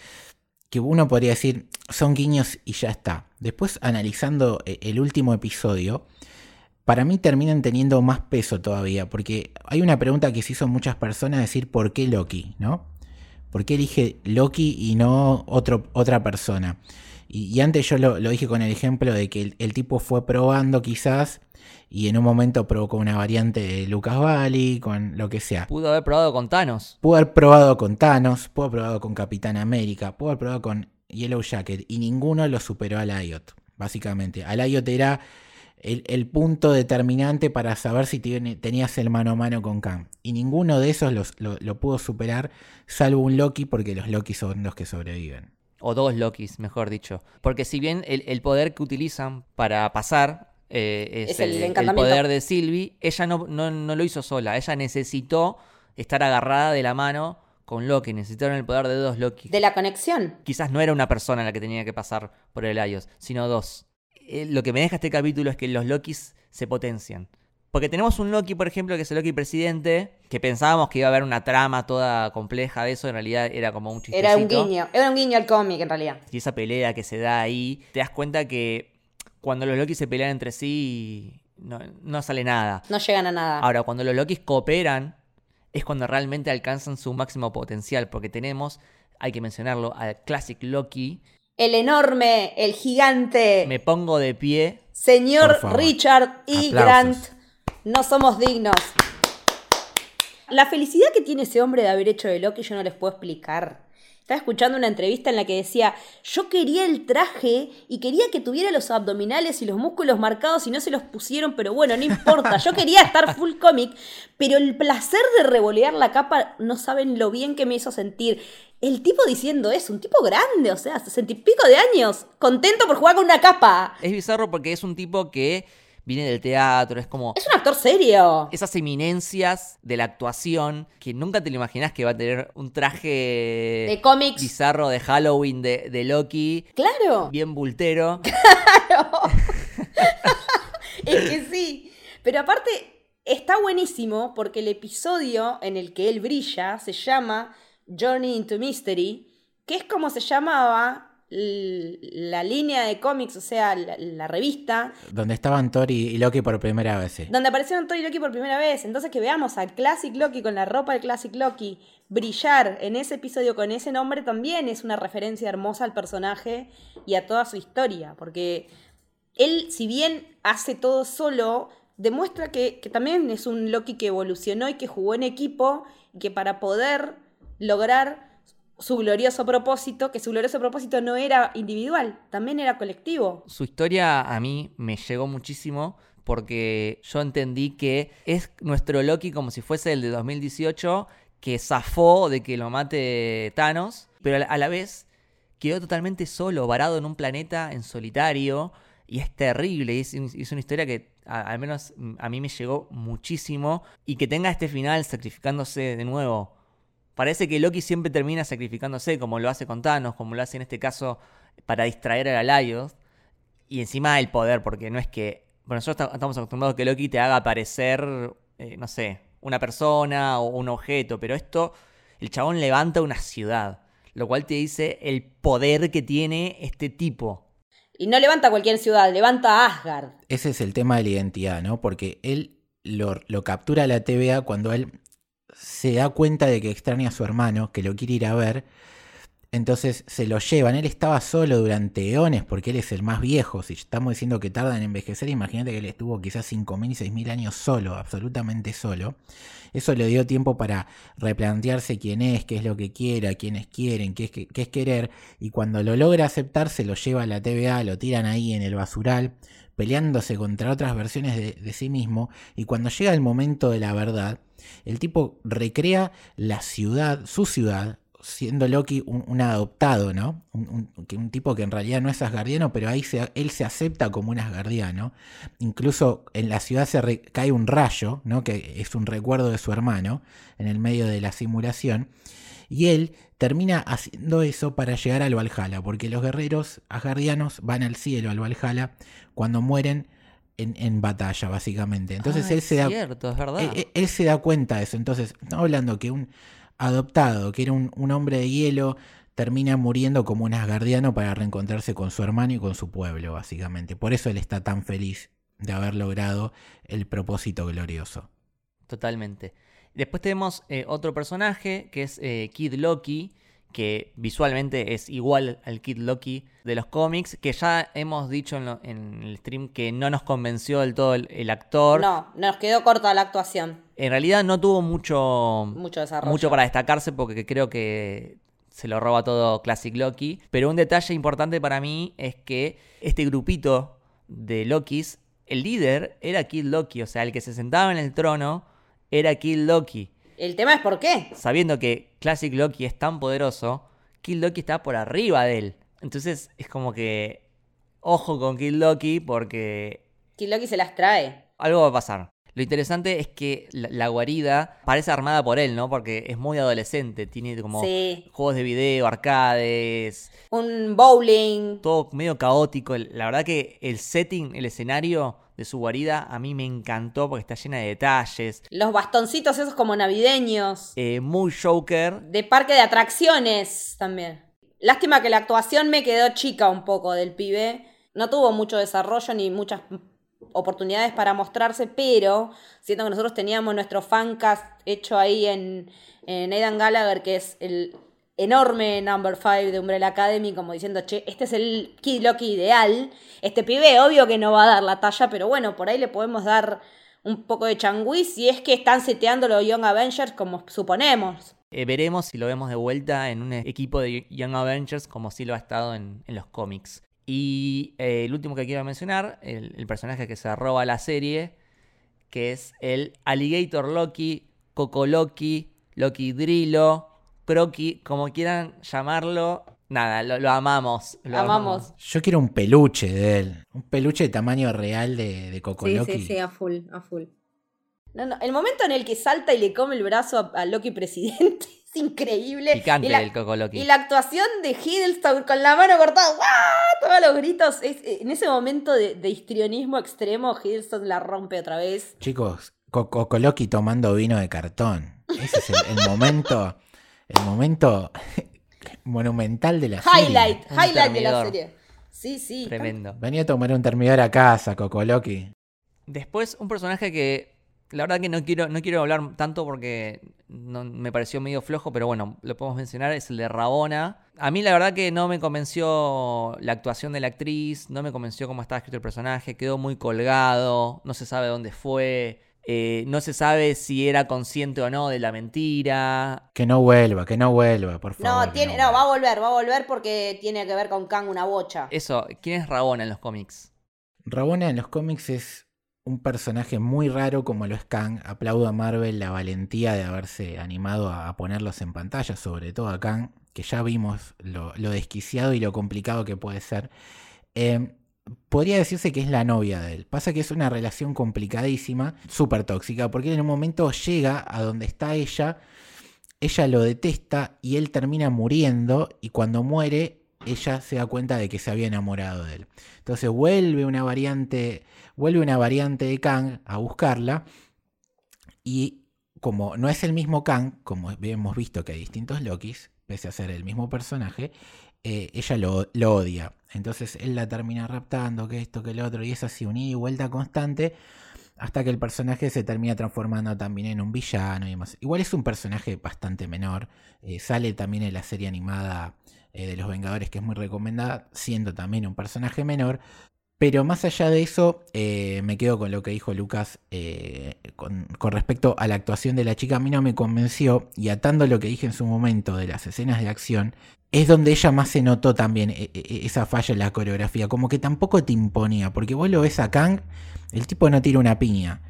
que uno podría decir son guiños y ya está. Después, analizando e- el último episodio, para mí terminan teniendo más peso todavía, porque hay una pregunta que se hizo muchas personas, decir, ¿por qué Loki? ¿No? ¿Por qué elige Loki y no otro, otra persona? Y, y antes yo lo, lo dije con el ejemplo de que el, el tipo fue probando quizás y en un momento provocó una variante de Lucas Valley, con lo que sea. Pudo haber probado con Thanos. Pudo haber probado con Thanos, pudo haber probado con Capitán América, pudo haber probado con Yellow Jacket y ninguno lo superó a Lyot, básicamente. A Lyot era el, el punto determinante para saber si tenías el mano a mano con Kang. Y ninguno de esos los- lo, lo pudo superar, salvo un Loki, porque los Loki son los que sobreviven. O dos Lokis, mejor dicho. Porque si bien el, el poder que utilizan para pasar eh, es, Es el el, poder de Sylvie, ella no, no, no lo hizo sola. Ella necesitó estar agarrada de la mano con Loki, necesitaron el poder de dos Loki. De la conexión. Quizás no era una persona la que tenía que pasar por el Ayos, sino dos. Eh, lo que me deja este capítulo es que los Lokis se potencian. Porque tenemos un Loki, por ejemplo, que es el Loki presidente, que pensábamos que iba a haber una trama toda compleja de eso, en realidad era como un chistecito. Era un guiño, era un guiño al cómic en realidad. Y esa pelea que se da ahí, te das cuenta que cuando los Loki se pelean entre sí, no, no sale nada. No llegan a nada. Ahora, cuando los Lokis cooperan, es cuando realmente alcanzan su máximo potencial, porque tenemos, hay que mencionarlo, al Classic Loki. El enorme, el gigante, Me pongo de pie. señor. Richard E. Aplausos. Grant. No somos dignos. La felicidad que tiene ese hombre de haber hecho de Loki yo no les puedo explicar. Estaba escuchando una entrevista en la que decía, yo quería el traje y quería que tuviera los abdominales y los músculos marcados y no se los pusieron, pero bueno, no importa, yo quería estar full cómic, pero el placer de revolear la capa, no saben lo bien que me hizo sentir. El tipo diciendo eso, un tipo grande, o sea, sesenta y pico de años, contento por jugar con una capa. Es bizarro porque es un tipo que viene del teatro, es como Es un actor serio. esas eminencias de la actuación que nunca te lo imaginas que va a tener un traje De cómics. bizarro de Halloween de, de Loki, Claro. bien bultero. Es que sí. Pero aparte, está buenísimo porque el episodio en el que él brilla se llama Journey into Mystery, que es como se llamaba la línea de cómics, o sea, la, la revista, Donde estaban Thor y, y Loki por primera vez. sí. donde aparecieron Thor y Loki por primera vez. Entonces que veamos al Classic Loki con la ropa del Classic Loki brillar en ese episodio con ese nombre también es una referencia hermosa al personaje y a toda su historia, porque él, si bien hace todo solo, demuestra que, que también es un Loki que evolucionó y que jugó en equipo y que para poder lograr su glorioso propósito, que su glorioso propósito no era individual, también era colectivo. Su historia a mí me llegó muchísimo porque yo entendí que es nuestro Loki como si fuese el de 2018 que zafó de que lo mate Thanos, pero a la- vez quedó totalmente solo, varado en un planeta en solitario y es terrible, y es, una historia que al menos a mí me llegó muchísimo y que tenga este final sacrificándose de nuevo. Parece que Loki siempre termina sacrificándose, como lo hace con Thanos, como lo hace en este caso para distraer a Laios. Y encima el poder, porque no es que. Bueno, nosotros ta- estamos acostumbrados a que Loki te haga aparecer, eh, no sé, una persona o un objeto, pero esto, el chabón levanta una ciudad, lo cual te dice el poder que tiene este tipo. Y no levanta cualquier ciudad, levanta Asgard. Ese es el tema de la identidad, ¿no? Porque él lo, lo captura la TVA cuando él se da cuenta de que extraña a su hermano, que lo quiere ir a ver. Entonces se lo llevan. Él estaba solo durante eones porque él es el más viejo. Si estamos diciendo que tarda en envejecer, imagínate que él estuvo quizás 5.000, 6.000 años solo, absolutamente solo. Eso le dio tiempo para replantearse quién es, qué es lo que quiere, a quiénes quieren, qué es, qué es querer. Y cuando lo logra aceptar, se lo lleva a la TVA, lo tiran ahí en el basural, peleándose contra otras versiones de, sí mismo. Y cuando llega el momento de la verdad, el tipo recrea la ciudad, su ciudad, siendo Loki un, adoptado, ¿no? Un, un tipo que en realidad no es asgardiano, pero ahí se- él se acepta como un asgardiano. Incluso en la ciudad se re- cae un rayo, ¿no? Que es un recuerdo de su hermano en el medio de la simulación. Y él termina haciendo eso para llegar al Valhalla, porque los guerreros asgardianos van al cielo, al Valhalla, cuando mueren en, en batalla, básicamente. Entonces Ah, él es se da es verdad. él, se da cuenta de eso. Entonces, estamos hablando que un adoptado, que era un, un hombre de hielo, termina muriendo como un asgardiano para reencontrarse con su hermano y con su pueblo, básicamente. Por eso él está tan feliz de haber logrado el propósito glorioso. Totalmente. Después tenemos eh, otro personaje que es eh, Kid Loki, que visualmente es igual al Kid Loki de los cómics, que ya hemos dicho en, lo- en el stream que no nos convenció del todo el, el actor. No, nos quedó corta la actuación. En realidad no tuvo mucho, Mucho desarrollo. mucho para destacarse porque creo que se lo roba todo Classic Loki. Pero un detalle importante para mí es que este grupito de Lokis, el líder era Kid Loki, o sea, el que se sentaba en el trono era Kid Loki. El tema es por qué. Sabiendo que Classic Loki es tan poderoso, Kid Loki está por arriba de él. Entonces es como que ojo con Kid Loki porque Kid Loki se las trae. algo va a pasar. Lo interesante es que la, la guarida parece armada por él, ¿no? Porque es muy adolescente, tiene como Sí. juegos de video, arcades, Un bowling. todo medio caótico. La verdad que el setting, el escenario de su guarida a mí me encantó porque está llena de detalles. Los bastoncitos esos como navideños. eh, muy Joker. De parque de atracciones también. Lástima que la actuación me quedó chica un poco del pibe. No tuvo mucho desarrollo ni muchas oportunidades para mostrarse, pero siento que nosotros teníamos nuestro fancast hecho ahí en, en Aidan Gallagher, que es el enorme number 5 de Umbrella Academy, como diciendo, che, este es el Kid Loki ideal. Este pibe obvio que no va a dar la talla, pero bueno, por ahí le podemos dar un poco de changüí si es que están seteando los Young Avengers como suponemos. Eh, veremos si lo vemos de vuelta en un equipo de Young Avengers como si lo ha estado en, en los cómics. Y eh, el último que quiero mencionar, el, el personaje que se roba la serie, que es el Alligator Loki, Coco Loki, Loki Drillo, Crocky, como quieran llamarlo. Nada, lo, lo amamos. lo Amamos. Yo quiero un peluche de él. Un peluche de tamaño real de, de Coco Sí, Loki. sí, sí, a full, a full. No, no, el momento en el que salta y le come el brazo a, a Loki presidente es increíble. Picante y la, el Coco Loki. y la actuación de Hiddleston con la mano cortada, ¡guau! todos los gritos. es- en ese momento de, de histrionismo extremo, Hiddleston la rompe otra vez. Chicos, Co- Coco Loki tomando vino de cartón. Ese es el, el momento. El momento monumental de la serie. Highlight, highlight de la termidor. serie. Sí, sí. Tremendo. Venía a tomar un termidor a casa, Coco Loki. Después, un personaje que la verdad que no quiero, no quiero hablar tanto porque no- me pareció medio flojo, pero bueno, lo podemos mencionar, es el de Rabona. A mí la verdad que no me convenció la actuación de la actriz, no me convenció cómo estaba escrito el personaje, quedó muy colgado, no se sabe dónde fue, eh, no se sabe si era consciente o no de la mentira. Que no vuelva, que no vuelva, por favor. No, tiene, no, va a volver, va a volver porque tiene que ver con Kang una bocha. Eso, ¿quién es Rabona en los cómics? Rabona en los cómics es un personaje muy raro como lo es Kang. Aplaudo a Marvel la valentía de haberse animado a a ponerlos en pantalla, sobre todo a Kang, que ya vimos lo, lo desquiciado y lo complicado que puede ser. Eh, podría decirse que es la novia de él. Pasa que es una relación complicadísima, súper tóxica, porque él en un momento llega a donde está ella, ella lo detesta y él termina muriendo y cuando muere ella se da cuenta de que se había enamorado de él. Entonces vuelve una variante, vuelve una variante de Kang a buscarla y como no es el mismo Kang, como hemos visto que hay distintos Lokis, pese a ser el mismo personaje, eh, ella lo, lo odia. Entonces él la termina raptando, que esto, que lo otro, y es así, un ida y vuelta constante, hasta que el personaje se termina transformando también en un villano y demás. Igual es un personaje bastante menor, eh, sale también en la serie animada eh, de los Vengadores, que es muy recomendada, siendo también un personaje menor. Pero más allá de eso, eh, me quedo con lo que dijo Lucas con, con respecto a la actuación de la chica. A mí no me convenció y atando lo que dije en su momento de las escenas de acción, es donde ella más se notó también eh, eh, esa falla en la coreografía. Como que tampoco te imponía, porque vos lo ves a Kang, el tipo no tira una piña,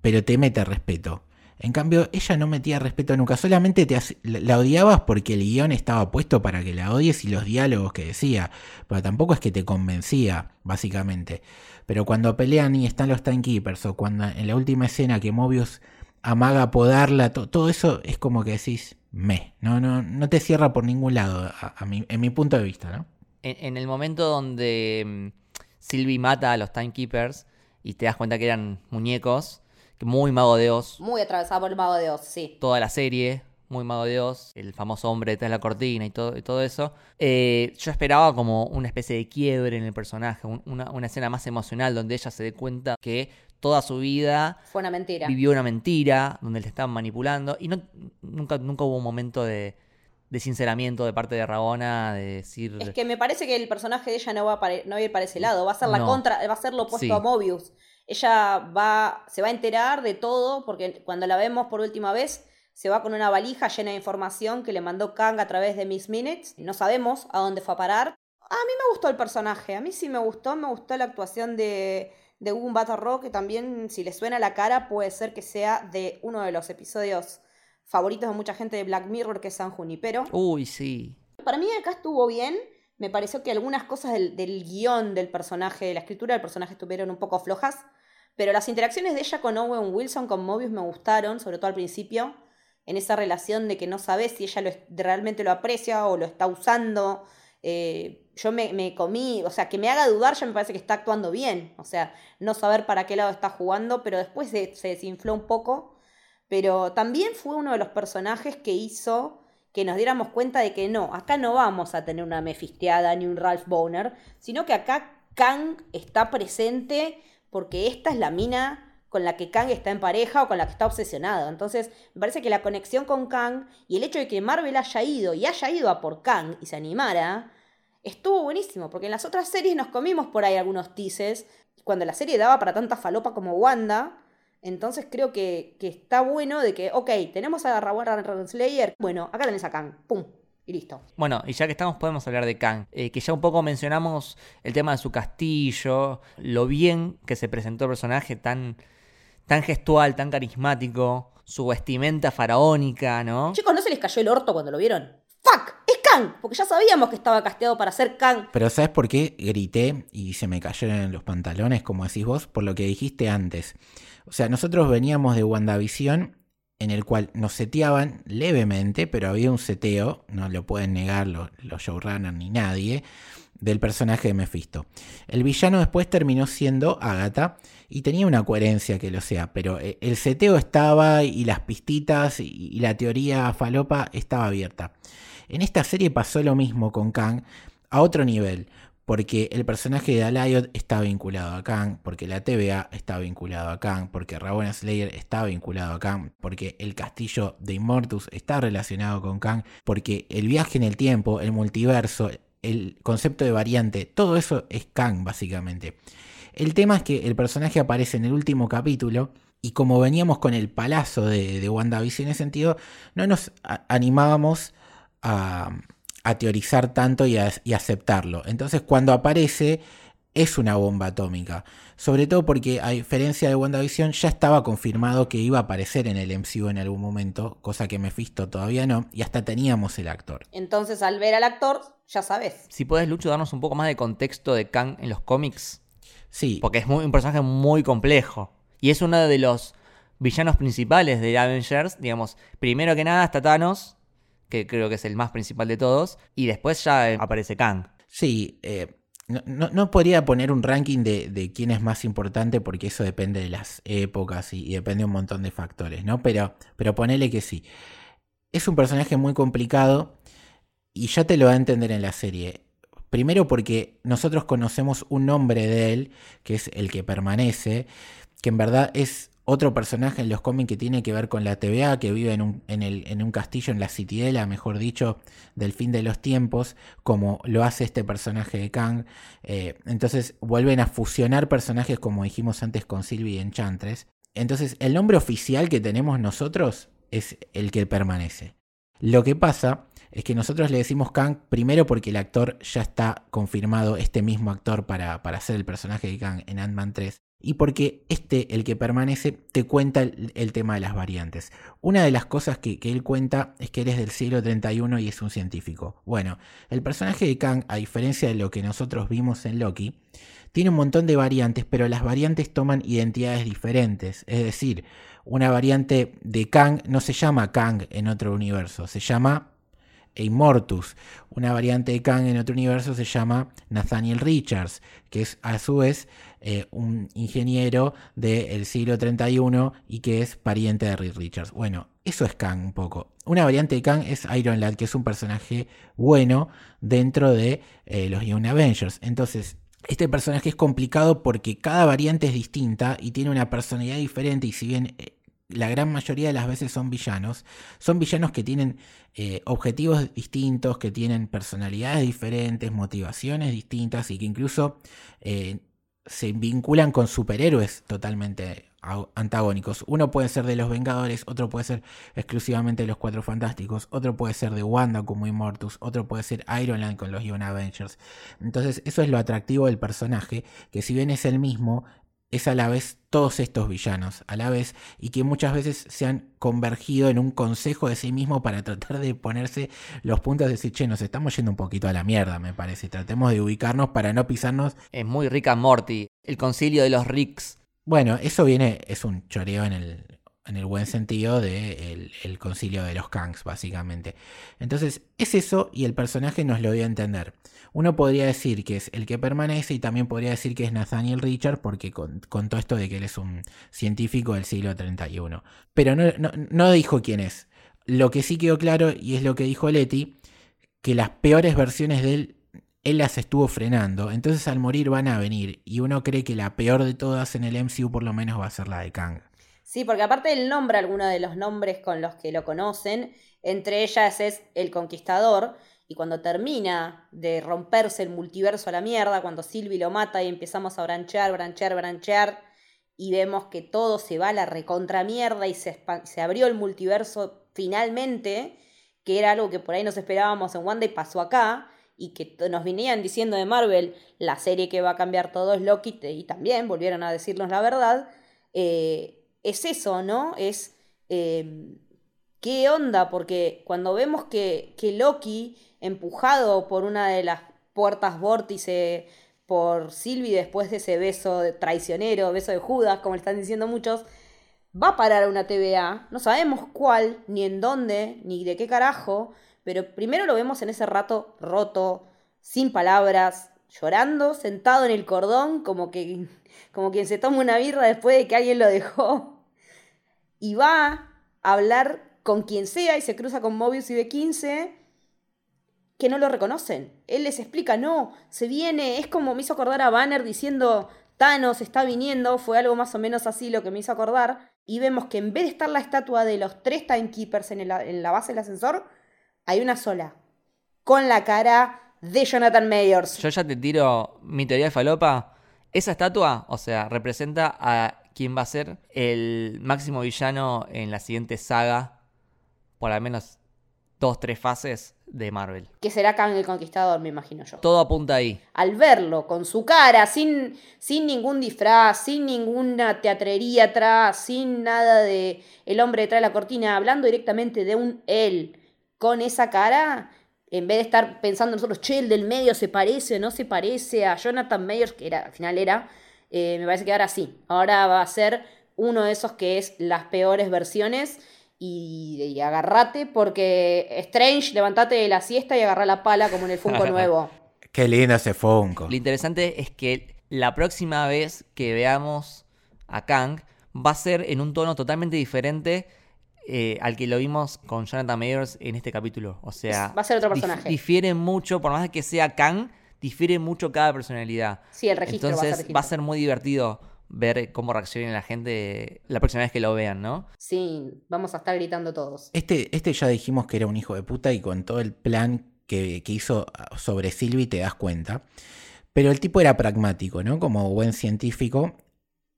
pero te mete respeto. En cambio, ella no metía respeto nunca, solamente te la odiabas porque el guion estaba puesto para que la odies y los diálogos que decía, pero tampoco es que te convencía, básicamente. Pero cuando pelean y están los Timekeepers, o cuando en la última escena que Mobius amaga podarla, to- todo eso es como que decís, me, no, no, no te cierra por ningún lado, a, a mi- en mi punto de vista, ¿no? En, en el momento donde mm, Sylvie mata a los Timekeepers y te das cuenta que eran muñecos, que muy mago de Oz, Muy atravesado por el mago de Oz, sí. toda la serie, muy mago de Oz, el famoso hombre detrás de la cortina y todo, y todo eso. Eh, yo esperaba como una especie de quiebre en el personaje, un- una, una escena más emocional donde ella se dé cuenta que toda su vida Fue una mentira. vivió una mentira, donde le estaban manipulando, y no, nunca, nunca hubo un momento de, de sinceramiento de parte de Rabona, de decir... Es que me parece que el personaje de ella no va a, pare- no va a ir para ese lado, va a ser la No. contra, va a ser lo opuesto Sí. a Mobius. Ella va, se va a enterar de todo, porque cuando la vemos por última vez, se va con una valija llena de información que le mandó Kang a través de Miss Minutes. No sabemos a dónde fue a parar. A mí me gustó el personaje, a mí sí me gustó, me gustó la actuación de, de Gun Rock, que también, si le suena la cara, puede ser que sea de uno de los episodios favoritos de mucha gente de Black Mirror, que es San Junipero. Uy, sí. Para mí acá estuvo bien. Me pareció que algunas cosas del, del guion del personaje, de la escritura del personaje estuvieron un poco flojas. Pero las interacciones de ella con Owen Wilson, con Mobius, me gustaron, sobre todo al principio, en esa relación de que no sabes si ella lo, realmente lo aprecia o lo está usando. Eh, yo me, comí, o sea, que me haga dudar ya me parece que está actuando bien. O sea, no saber para qué lado está jugando, pero después se, desinfló un poco. Pero también fue uno de los personajes que hizo que nos diéramos cuenta de que no, acá no vamos a tener una Mefisteada ni un Ralph Boner, sino que acá Kang está presente porque esta es la mina con la que Kang está en pareja o con la que está obsesionado. Entonces, me parece que la conexión con Kang y el hecho de que Marvel haya ido y haya ido a por Kang y se animara, estuvo buenísimo, porque en las otras series nos comimos por ahí algunos teases, cuando la serie daba para tanta falopa como Wanda, entonces creo que, está bueno de que, ok, tenemos a Rawan Slayer, bueno, acá tenés a Kang, pum, y listo. Bueno, y ya que estamos podemos hablar de Kang, eh, que ya un poco mencionamos el tema de su castillo, lo bien que se presentó el personaje, tan, tan gestual, tan carismático, su vestimenta faraónica, ¿no? Chicos, ¿no se les cayó el orto cuando lo vieron? ¡Fuck! ¡Es Kang! Porque ya sabíamos que estaba casteado para ser Kang. Pero ¿sabes por qué grité y se me cayeron los pantalones, como decís vos? Por lo que dijiste antes. O sea, nosotros veníamos de WandaVision en el cual nos seteaban levemente, pero había un seteo, no lo pueden negar los, showrunners ni nadie, del personaje de Mephisto. El villano después terminó siendo Agatha y tenía una coherencia que lo sea, pero eh, el seteo estaba y las pistitas y la teoría falopa estaba abierta. En esta serie pasó lo mismo con Kang a otro nivel porque el personaje de Alayot está vinculado a Kang, porque la TVA está vinculado a Kang, porque Raven Slayer está vinculado a Kang, porque el castillo de Immortus está relacionado con Kang, porque el viaje en el tiempo, el multiverso, el concepto de variante, todo eso es Kang básicamente. El tema es que el personaje aparece en el último capítulo y como veníamos con el palazo de, de WandaVision en ese sentido, no nos animábamos a a teorizar tanto y, a, aceptarlo. Entonces cuando aparece es una bomba atómica. Sobre todo porque a diferencia de WandaVision ya estaba confirmado que iba a aparecer en el MCU en algún momento, cosa que Mephisto todavía no, y hasta teníamos el actor. Entonces al ver al actor ya sabes. Si puedes, Lucho, darnos un poco más de contexto de Kang en los cómics. Sí. Porque es muy, un personaje muy complejo. Y es uno de los villanos principales de Avengers. Digamos, primero que nada está Thanos, que creo que es el más principal de todos, y después ya eh, aparece Kang. Sí, eh, no, podría poner un ranking de, quién es más importante porque eso depende de las épocas y, depende de un montón de factores, ¿no? Pero, pero ponele que sí. Es un personaje muy complicado y ya te lo va a entender en la serie. Primero porque nosotros conocemos un nombre de él, que es el que permanece, que en verdad es otro personaje en los cómics que tiene que ver con la TVA, que vive en un, en el, en un castillo en la Citidela, mejor dicho, del fin de los tiempos, como lo hace este personaje de Kang. Eh, entonces vuelven a fusionar personajes, como dijimos antes con Sylvie y Enchantress. Entonces el nombre oficial que tenemos nosotros es el que permanece. Lo que pasa es que nosotros le decimos Kang primero porque el actor ya está confirmado, este mismo actor para, para ser el personaje de Kang en Ant-Man 3 y porque este, el que permanece, te cuenta el, tema de las variantes. Una de las cosas que, él cuenta es que él es del siglo 31 y es un científico. Bueno, el personaje de Kang, a diferencia de lo que nosotros vimos en Loki, tiene un montón de variantes, pero las variantes toman identidades diferentes. Es decir, una variante de Kang no se llama Kang en otro universo, se llama Immortus. Una variante de Kang en otro universo se llama Nathaniel Richards, que es a su vez eh, un ingeniero del siglo 31 y que es pariente de Reed Richards. Bueno, eso es Kang un poco. Una variante de Kang es Iron Lad, que es un personaje bueno dentro de eh, los Young Avengers. Entonces, este personaje es complicado porque cada variante es distinta y tiene una personalidad diferente y si bien eh, la gran mayoría de las veces son villanos, son villanos que tienen eh, objetivos distintos, que tienen personalidades diferentes, motivaciones distintas y que incluso eh, se vinculan con superhéroes totalmente antagónicos. Uno puede ser de los Vengadores, otro puede ser exclusivamente de los Cuatro Fantásticos, otro puede ser de Wanda como Immortus, otro puede ser Iron Man con los Young Avengers. Entonces eso es lo atractivo del personaje, que si bien es el mismo, es a la vez todos estos villanos, a la vez, y que muchas veces se han convergido en un consejo de sí mismo para tratar de ponerse los puntos de decir, che, nos estamos yendo un poquito a la mierda, me parece. Tratemos de ubicarnos para no pisarnos. Es muy rica Morty, el concilio de los Ricks. Bueno, eso viene, es un choreo en el, en el buen sentido de el, concilio de los Kangs, básicamente. Entonces, es eso y el personaje nos lo dio a entender. Uno podría decir que es el que permanece y también podría decir que es Nathaniel Richard porque contó esto de que él es un científico del siglo 31. Pero no, no dijo quién es. Lo que sí quedó claro, y es lo que dijo Letty, que las peores versiones de él, él las estuvo frenando. Entonces al morir van a venir. Y uno cree que la peor de todas en el MCU por lo menos va a ser la de Kang. Sí, porque aparte él nombra algunos de los nombres con los que lo conocen. Entre ellas es el Conquistador. Y cuando termina de romperse el multiverso a la mierda, cuando Sylvie lo mata y empezamos a branchear, branchear, branchear, y vemos que todo se va a la recontra mierda y se, se abrió el multiverso finalmente, que era algo que por ahí nos esperábamos en Wanda y pasó acá, y que nos venían diciendo de Marvel, la serie que va a cambiar todo es Loki, y también volvieron a decirnos la verdad, eh, es eso, ¿no? Es em, qué onda, porque cuando vemos que, que, Loki, empujado por una de las puertas vórtice por Sylvie después de ese beso traicionero, beso de Judas, como le están diciendo muchos, va a parar una TVA, no sabemos cuál, ni en dónde, ni de qué carajo, pero primero lo vemos en ese rato roto, sin palabras, llorando, sentado en el cordón, como, que, como quien se toma una birra después de que alguien lo dejó, y va a hablar con quien sea y se cruza con Mobius y B15 que no lo reconocen. Él les explica, no, se viene, es como me hizo acordar a Banner diciendo, Thanos está viniendo, fue algo más o menos así lo que me hizo acordar, y vemos que en vez de estar la estatua de los tres Timekeepers en, en la base del ascensor, hay una sola, con la cara de Jonathan Mayors. Yo ya te tiro mi teoría de falopa. Esa estatua, o sea, representa a quien va a ser el máximo villano en la siguiente saga, por al menos dos, tres fases de Marvel. Que será Kang el Conquistador, me imagino yo. Todo apunta ahí. Al verlo, con su cara, sin, sin ningún disfraz, sin ninguna teatrería atrás, sin nada de el hombre detrás de la cortina, hablando directamente de un él, con esa cara, en vez de estar pensando nosotros, che, el del medio se parece o no se parece a Jonathan Mayers, que era, al final era, eh, me parece que ahora sí. Ahora va a ser uno de esos que es las peores versiones y, agarrate porque Strange, levantate de la siesta y agarra la pala como en el Funko nuevo. Qué lindo ese Funko. Lo interesante es que la próxima vez que veamos a Kang va a ser en un tono totalmente diferente eh, al que lo vimos con Jonathan Mayers en este capítulo. O sea, va a ser otro personaje. difiere mucho, por más que sea Kang, difiere mucho cada personalidad. Sí, el registro Entonces va a ser muy divertido ver cómo reacciona la gente la próxima vez que lo vean, ¿no? Sí, vamos a estar gritando todos. Este, este ya dijimos que era un hijo de puta y con todo el plan que, hizo sobre Sylvie te das cuenta. Pero el tipo era pragmático, ¿no? Como buen científico,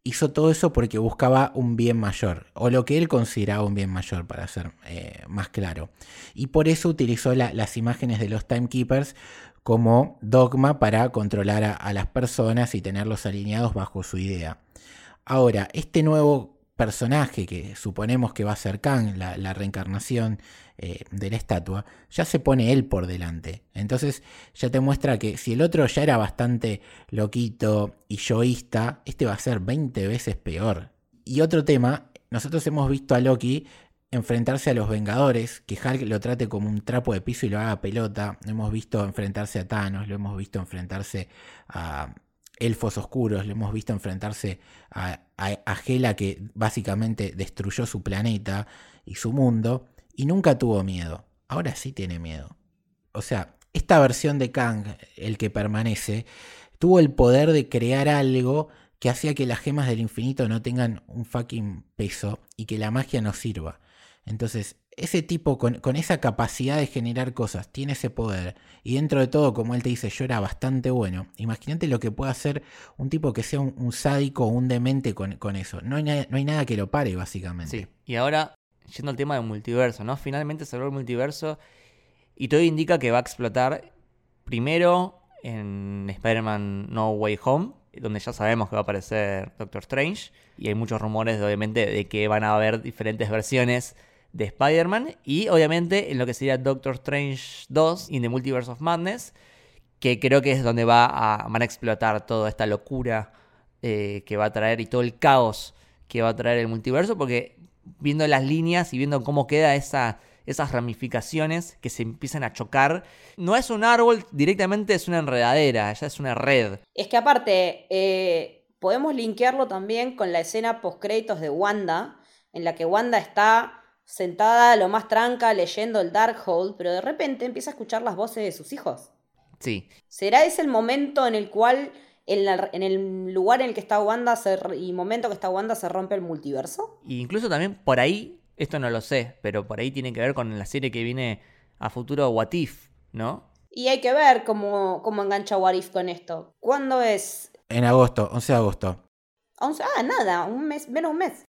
hizo todo eso porque buscaba un bien mayor, o lo que él consideraba un bien mayor, para ser eh, más claro. Y por eso utilizó las imágenes de los Timekeepers como dogma para controlar a, las personas y tenerlos alineados bajo su idea. Ahora, este nuevo personaje que suponemos que va a ser Kang, la, reencarnación eh, de la estatua, ya se pone él por delante. Entonces ya te muestra que si el otro ya era bastante loquito y yoísta, este va a ser 20 veces peor. Y otro tema, nosotros hemos visto a Loki enfrentarse a los Vengadores, que Hulk lo trate como un trapo de piso y lo haga pelota. Lo hemos visto enfrentarse a Thanos, lo hemos visto enfrentarse a elfos oscuros, lo hemos visto enfrentarse a, a, Hela que básicamente destruyó su planeta y su mundo y nunca tuvo miedo. Ahora sí tiene miedo. O sea, esta versión de Kang, el que permanece, tuvo el poder de crear algo que hacía que las gemas del infinito no tengan un fucking peso y que la magia no sirva. Entonces, ese tipo con, esa capacidad de generar cosas, tiene ese poder, y dentro de todo, como él te dice, yo era bastante bueno. Imagínate lo que puede hacer un tipo que sea un, sádico o un demente con, eso. No hay, no hay nada que lo pare, básicamente. Sí, y ahora, yendo al tema del multiverso, ¿no? Finalmente se el multiverso y todo indica que va a explotar primero en Spider-Man No Way Home, donde ya sabemos que va a aparecer Doctor Strange, y hay muchos rumores, obviamente, de que van a haber diferentes versiones de Spider-Man y obviamente en lo que sería Doctor Strange 2 in the Multiverse of Madness, que creo que es donde va a, van a explotar toda esta locura eh, que va a traer y todo el caos que va a traer el multiverso, porque viendo las líneas y viendo cómo queda esa, esas ramificaciones que se empiezan a chocar, no es un árbol, directamente es una enredadera, ya es una red. Es que aparte, eh, podemos linkearlo también con la escena post-créditos de Wanda, en la que Wanda está sentada lo más tranca leyendo el Darkhold, pero de repente empieza a escuchar las voces de sus hijos. Sí. ¿Será ese el momento en el cual, en, la- en el lugar en el que está Wanda se- y momento que está Wanda, se rompe el multiverso? Y incluso también por ahí, esto no lo sé, pero por ahí tiene que ver con la serie que viene a futuro What If, ¿no? Y hay que ver cómo, cómo engancha Warif con esto. ¿Cuándo es? En agosto, 11 de agosto. 11 ah, nada, un mes, menos un mes.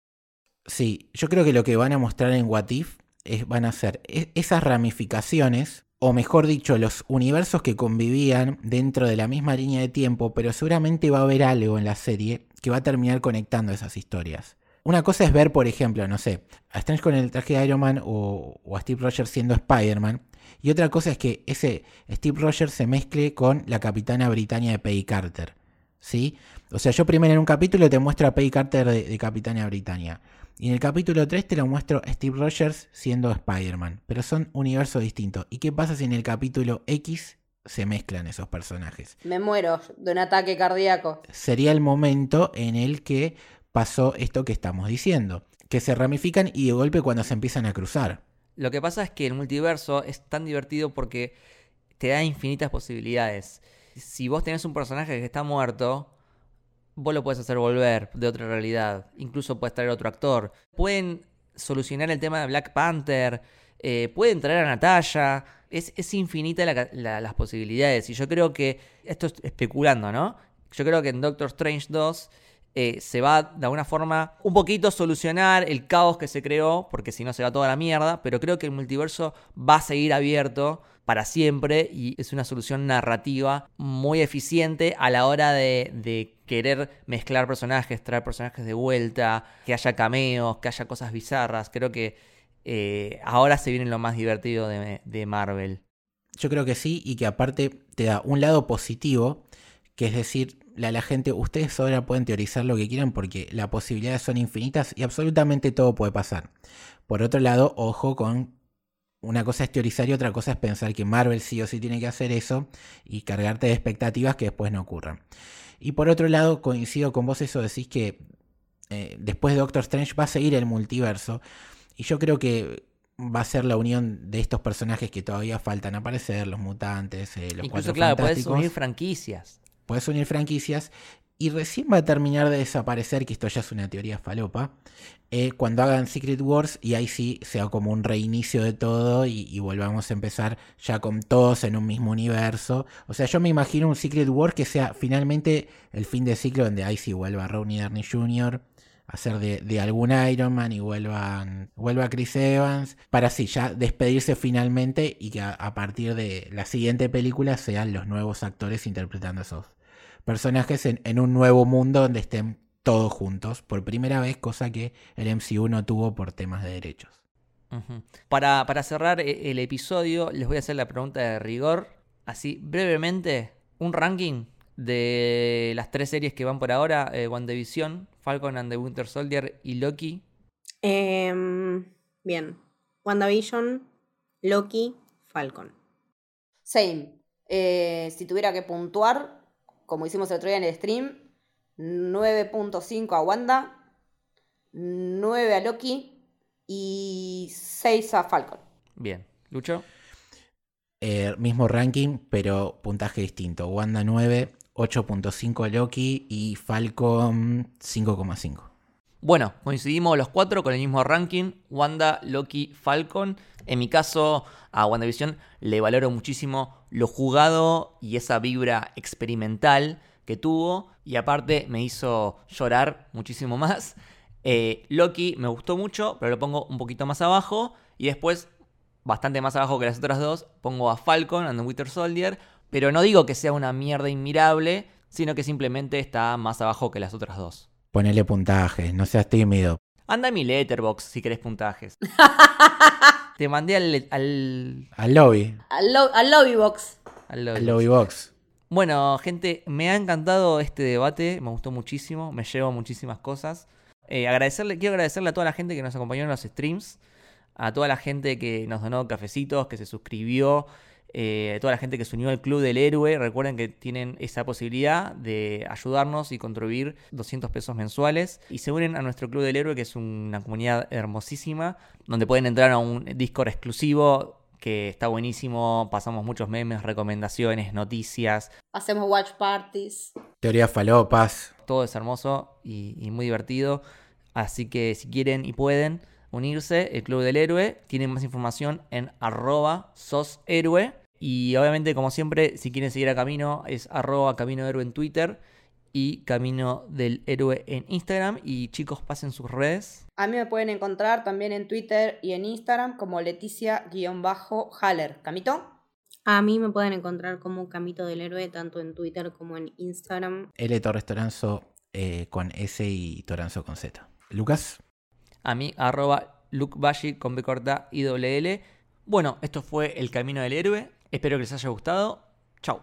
Sí, yo creo que lo que van a mostrar en What If es, van a ser e- esas ramificaciones, o mejor dicho, los universos que convivían dentro de la misma línea de tiempo, pero seguramente va a haber algo en la serie que va a terminar conectando esas historias. Una cosa es ver, por ejemplo, no sé, a Strange con el traje de Iron Man o, a Steve Rogers siendo Spider-Man. Y otra cosa es que ese Steve Rogers se mezcle con la capitana Britannia de Peggy Carter. ¿Sí? O sea, yo primero en un capítulo te muestro a Peggy Carter de, de Capitana Britannia. Y en el capítulo 3 te lo muestro Steve Rogers siendo Spider-Man. Pero son universos distintos. ¿Y qué pasa si en el capítulo X se mezclan esos personajes? Me muero de un ataque cardíaco. Sería el momento en el que pasó esto que estamos diciendo. Que se ramifican y de golpe cuando se empiezan a cruzar. Lo que pasa es que el multiverso es tan divertido porque te da infinitas posibilidades. Si vos tenés un personaje que está muerto, vos lo puedes hacer volver de otra realidad. Incluso puedes traer otro actor. Pueden solucionar el tema de Black Panther. eh, pueden traer a Natalia. Es, es infinita la- la- las posibilidades. Y yo creo que, esto es especulando, ¿no? Yo creo que en Doctor Strange 2 eh, se va de alguna forma un poquito solucionar el caos que se creó, porque si no se va toda la mierda, pero creo que el multiverso va a seguir abierto para siempre y es una solución narrativa muy eficiente a la hora de, querer mezclar personajes, traer personajes de vuelta, que haya cameos, que haya cosas bizarras. Creo que eh, ahora se viene lo más divertido de, Marvel. Yo creo que sí, y que aparte te da un lado positivo, que es decir, la gente, ustedes ahora pueden teorizar lo que quieran porque las posibilidades son infinitas y absolutamente todo puede pasar. Por otro lado, ojo con una cosa es teorizar y otra cosa es pensar que Marvel sí o sí tiene que hacer eso y cargarte de expectativas que después no ocurran. Y por otro lado, coincido con vos eso, decís que eh, después de Doctor Strange va a seguir el multiverso. Y yo creo que va a ser la unión de estos personajes que todavía faltan aparecer, los mutantes, eh, los Incluso, cuatro claro, puedes unir franquicias. Puedes unir franquicias y recién va a terminar de desaparecer, que esto ya es una teoría falopa, eh, cuando hagan Secret Wars y ahí sí sea como un reinicio de todo y, volvamos a empezar ya con todos en un mismo universo. O sea, yo me imagino un Secret War que sea finalmente el fin de ciclo donde ahí sí vuelva Ronnie Downey Jr., a ser de, de algún Iron Man y vuelvan, vuelva Chris Evans, para así ya despedirse finalmente y que a, a partir de la siguiente película sean los nuevos actores interpretando esos personajes en, en un nuevo mundo donde estén todos juntos por primera vez, cosa que el MCU no tuvo por temas de derechos. Para, para cerrar eh, el episodio, les voy a hacer la pregunta de rigor. Así, brevemente, un ranking de las tres series que van por ahora: eh, WandaVision, Falcon and the Winter Soldier y Loki. Em, bien. WandaVision, Loki, Falcon. Same. Eh, si tuviera que puntuar, como hicimos el otro día en el stream, 9.5 a Wanda, 9 a Loki y 6 a Falcon. Bien, Lucho. Eh, mismo ranking, pero puntaje distinto. Wanda 9, 8.5 Loki y Falcon 5,5. Bueno, coincidimos los cuatro con el mismo ranking: Wanda, Loki, Falcon. En mi caso, a WandaVision le valoro muchísimo lo jugado y esa vibra experimental que tuvo. Y aparte me hizo llorar muchísimo más. Eh, Loki me gustó mucho, pero lo pongo un poquito más abajo. Y después, bastante más abajo que las otras dos, pongo a Falcon and the Winter Soldier. Pero no digo que sea una mierda inmirable, sino que simplemente está más abajo que las otras dos. Ponele puntaje, no seas tímido. Anda a mi letterbox si querés puntajes. Te mandé al, al, Al lobby, Al, lo- al Lobby Box. al lobby. al lobby box. Bueno, gente, me ha encantado este debate, me gustó muchísimo, me llevo muchísimas cosas. Eh, agradecerle, quiero agradecerle a toda la gente que nos acompañó en los streams, a toda la gente que nos donó cafecitos, que se suscribió, eh, toda la gente que se unió al Club del Héroe. Recuerden que tienen esa posibilidad de ayudarnos y contribuir 200 pesos mensuales. Y se unen a nuestro Club del Héroe, que es una comunidad hermosísima, donde pueden entrar a un Discord exclusivo que está buenísimo. Pasamos muchos memes, recomendaciones, noticias. Hacemos watch parties. Teoría falopas. Todo es hermoso y, y muy divertido. Así que si quieren y pueden unirse, el Club del Héroe, tienen más información en arroba soshéroe. Y obviamente, como siempre, si quieren seguir a Camino, es arroba Camino Héroe en Twitter y Camino del Héroe en Instagram. Y chicos, pasen sus redes. A mí me pueden encontrar también en Twitter y en Instagram como Leticia-Haller. ¿Camito? A mí me pueden encontrar como Camito del Héroe, tanto en Twitter como en Instagram. L Torres Toranzo eh, con S y Toranzo con Z. Lucas. A mí, arroba Luke con B corta y doble L. Bueno, esto fue El Camino del Héroe. Espero que les haya gustado. Chau.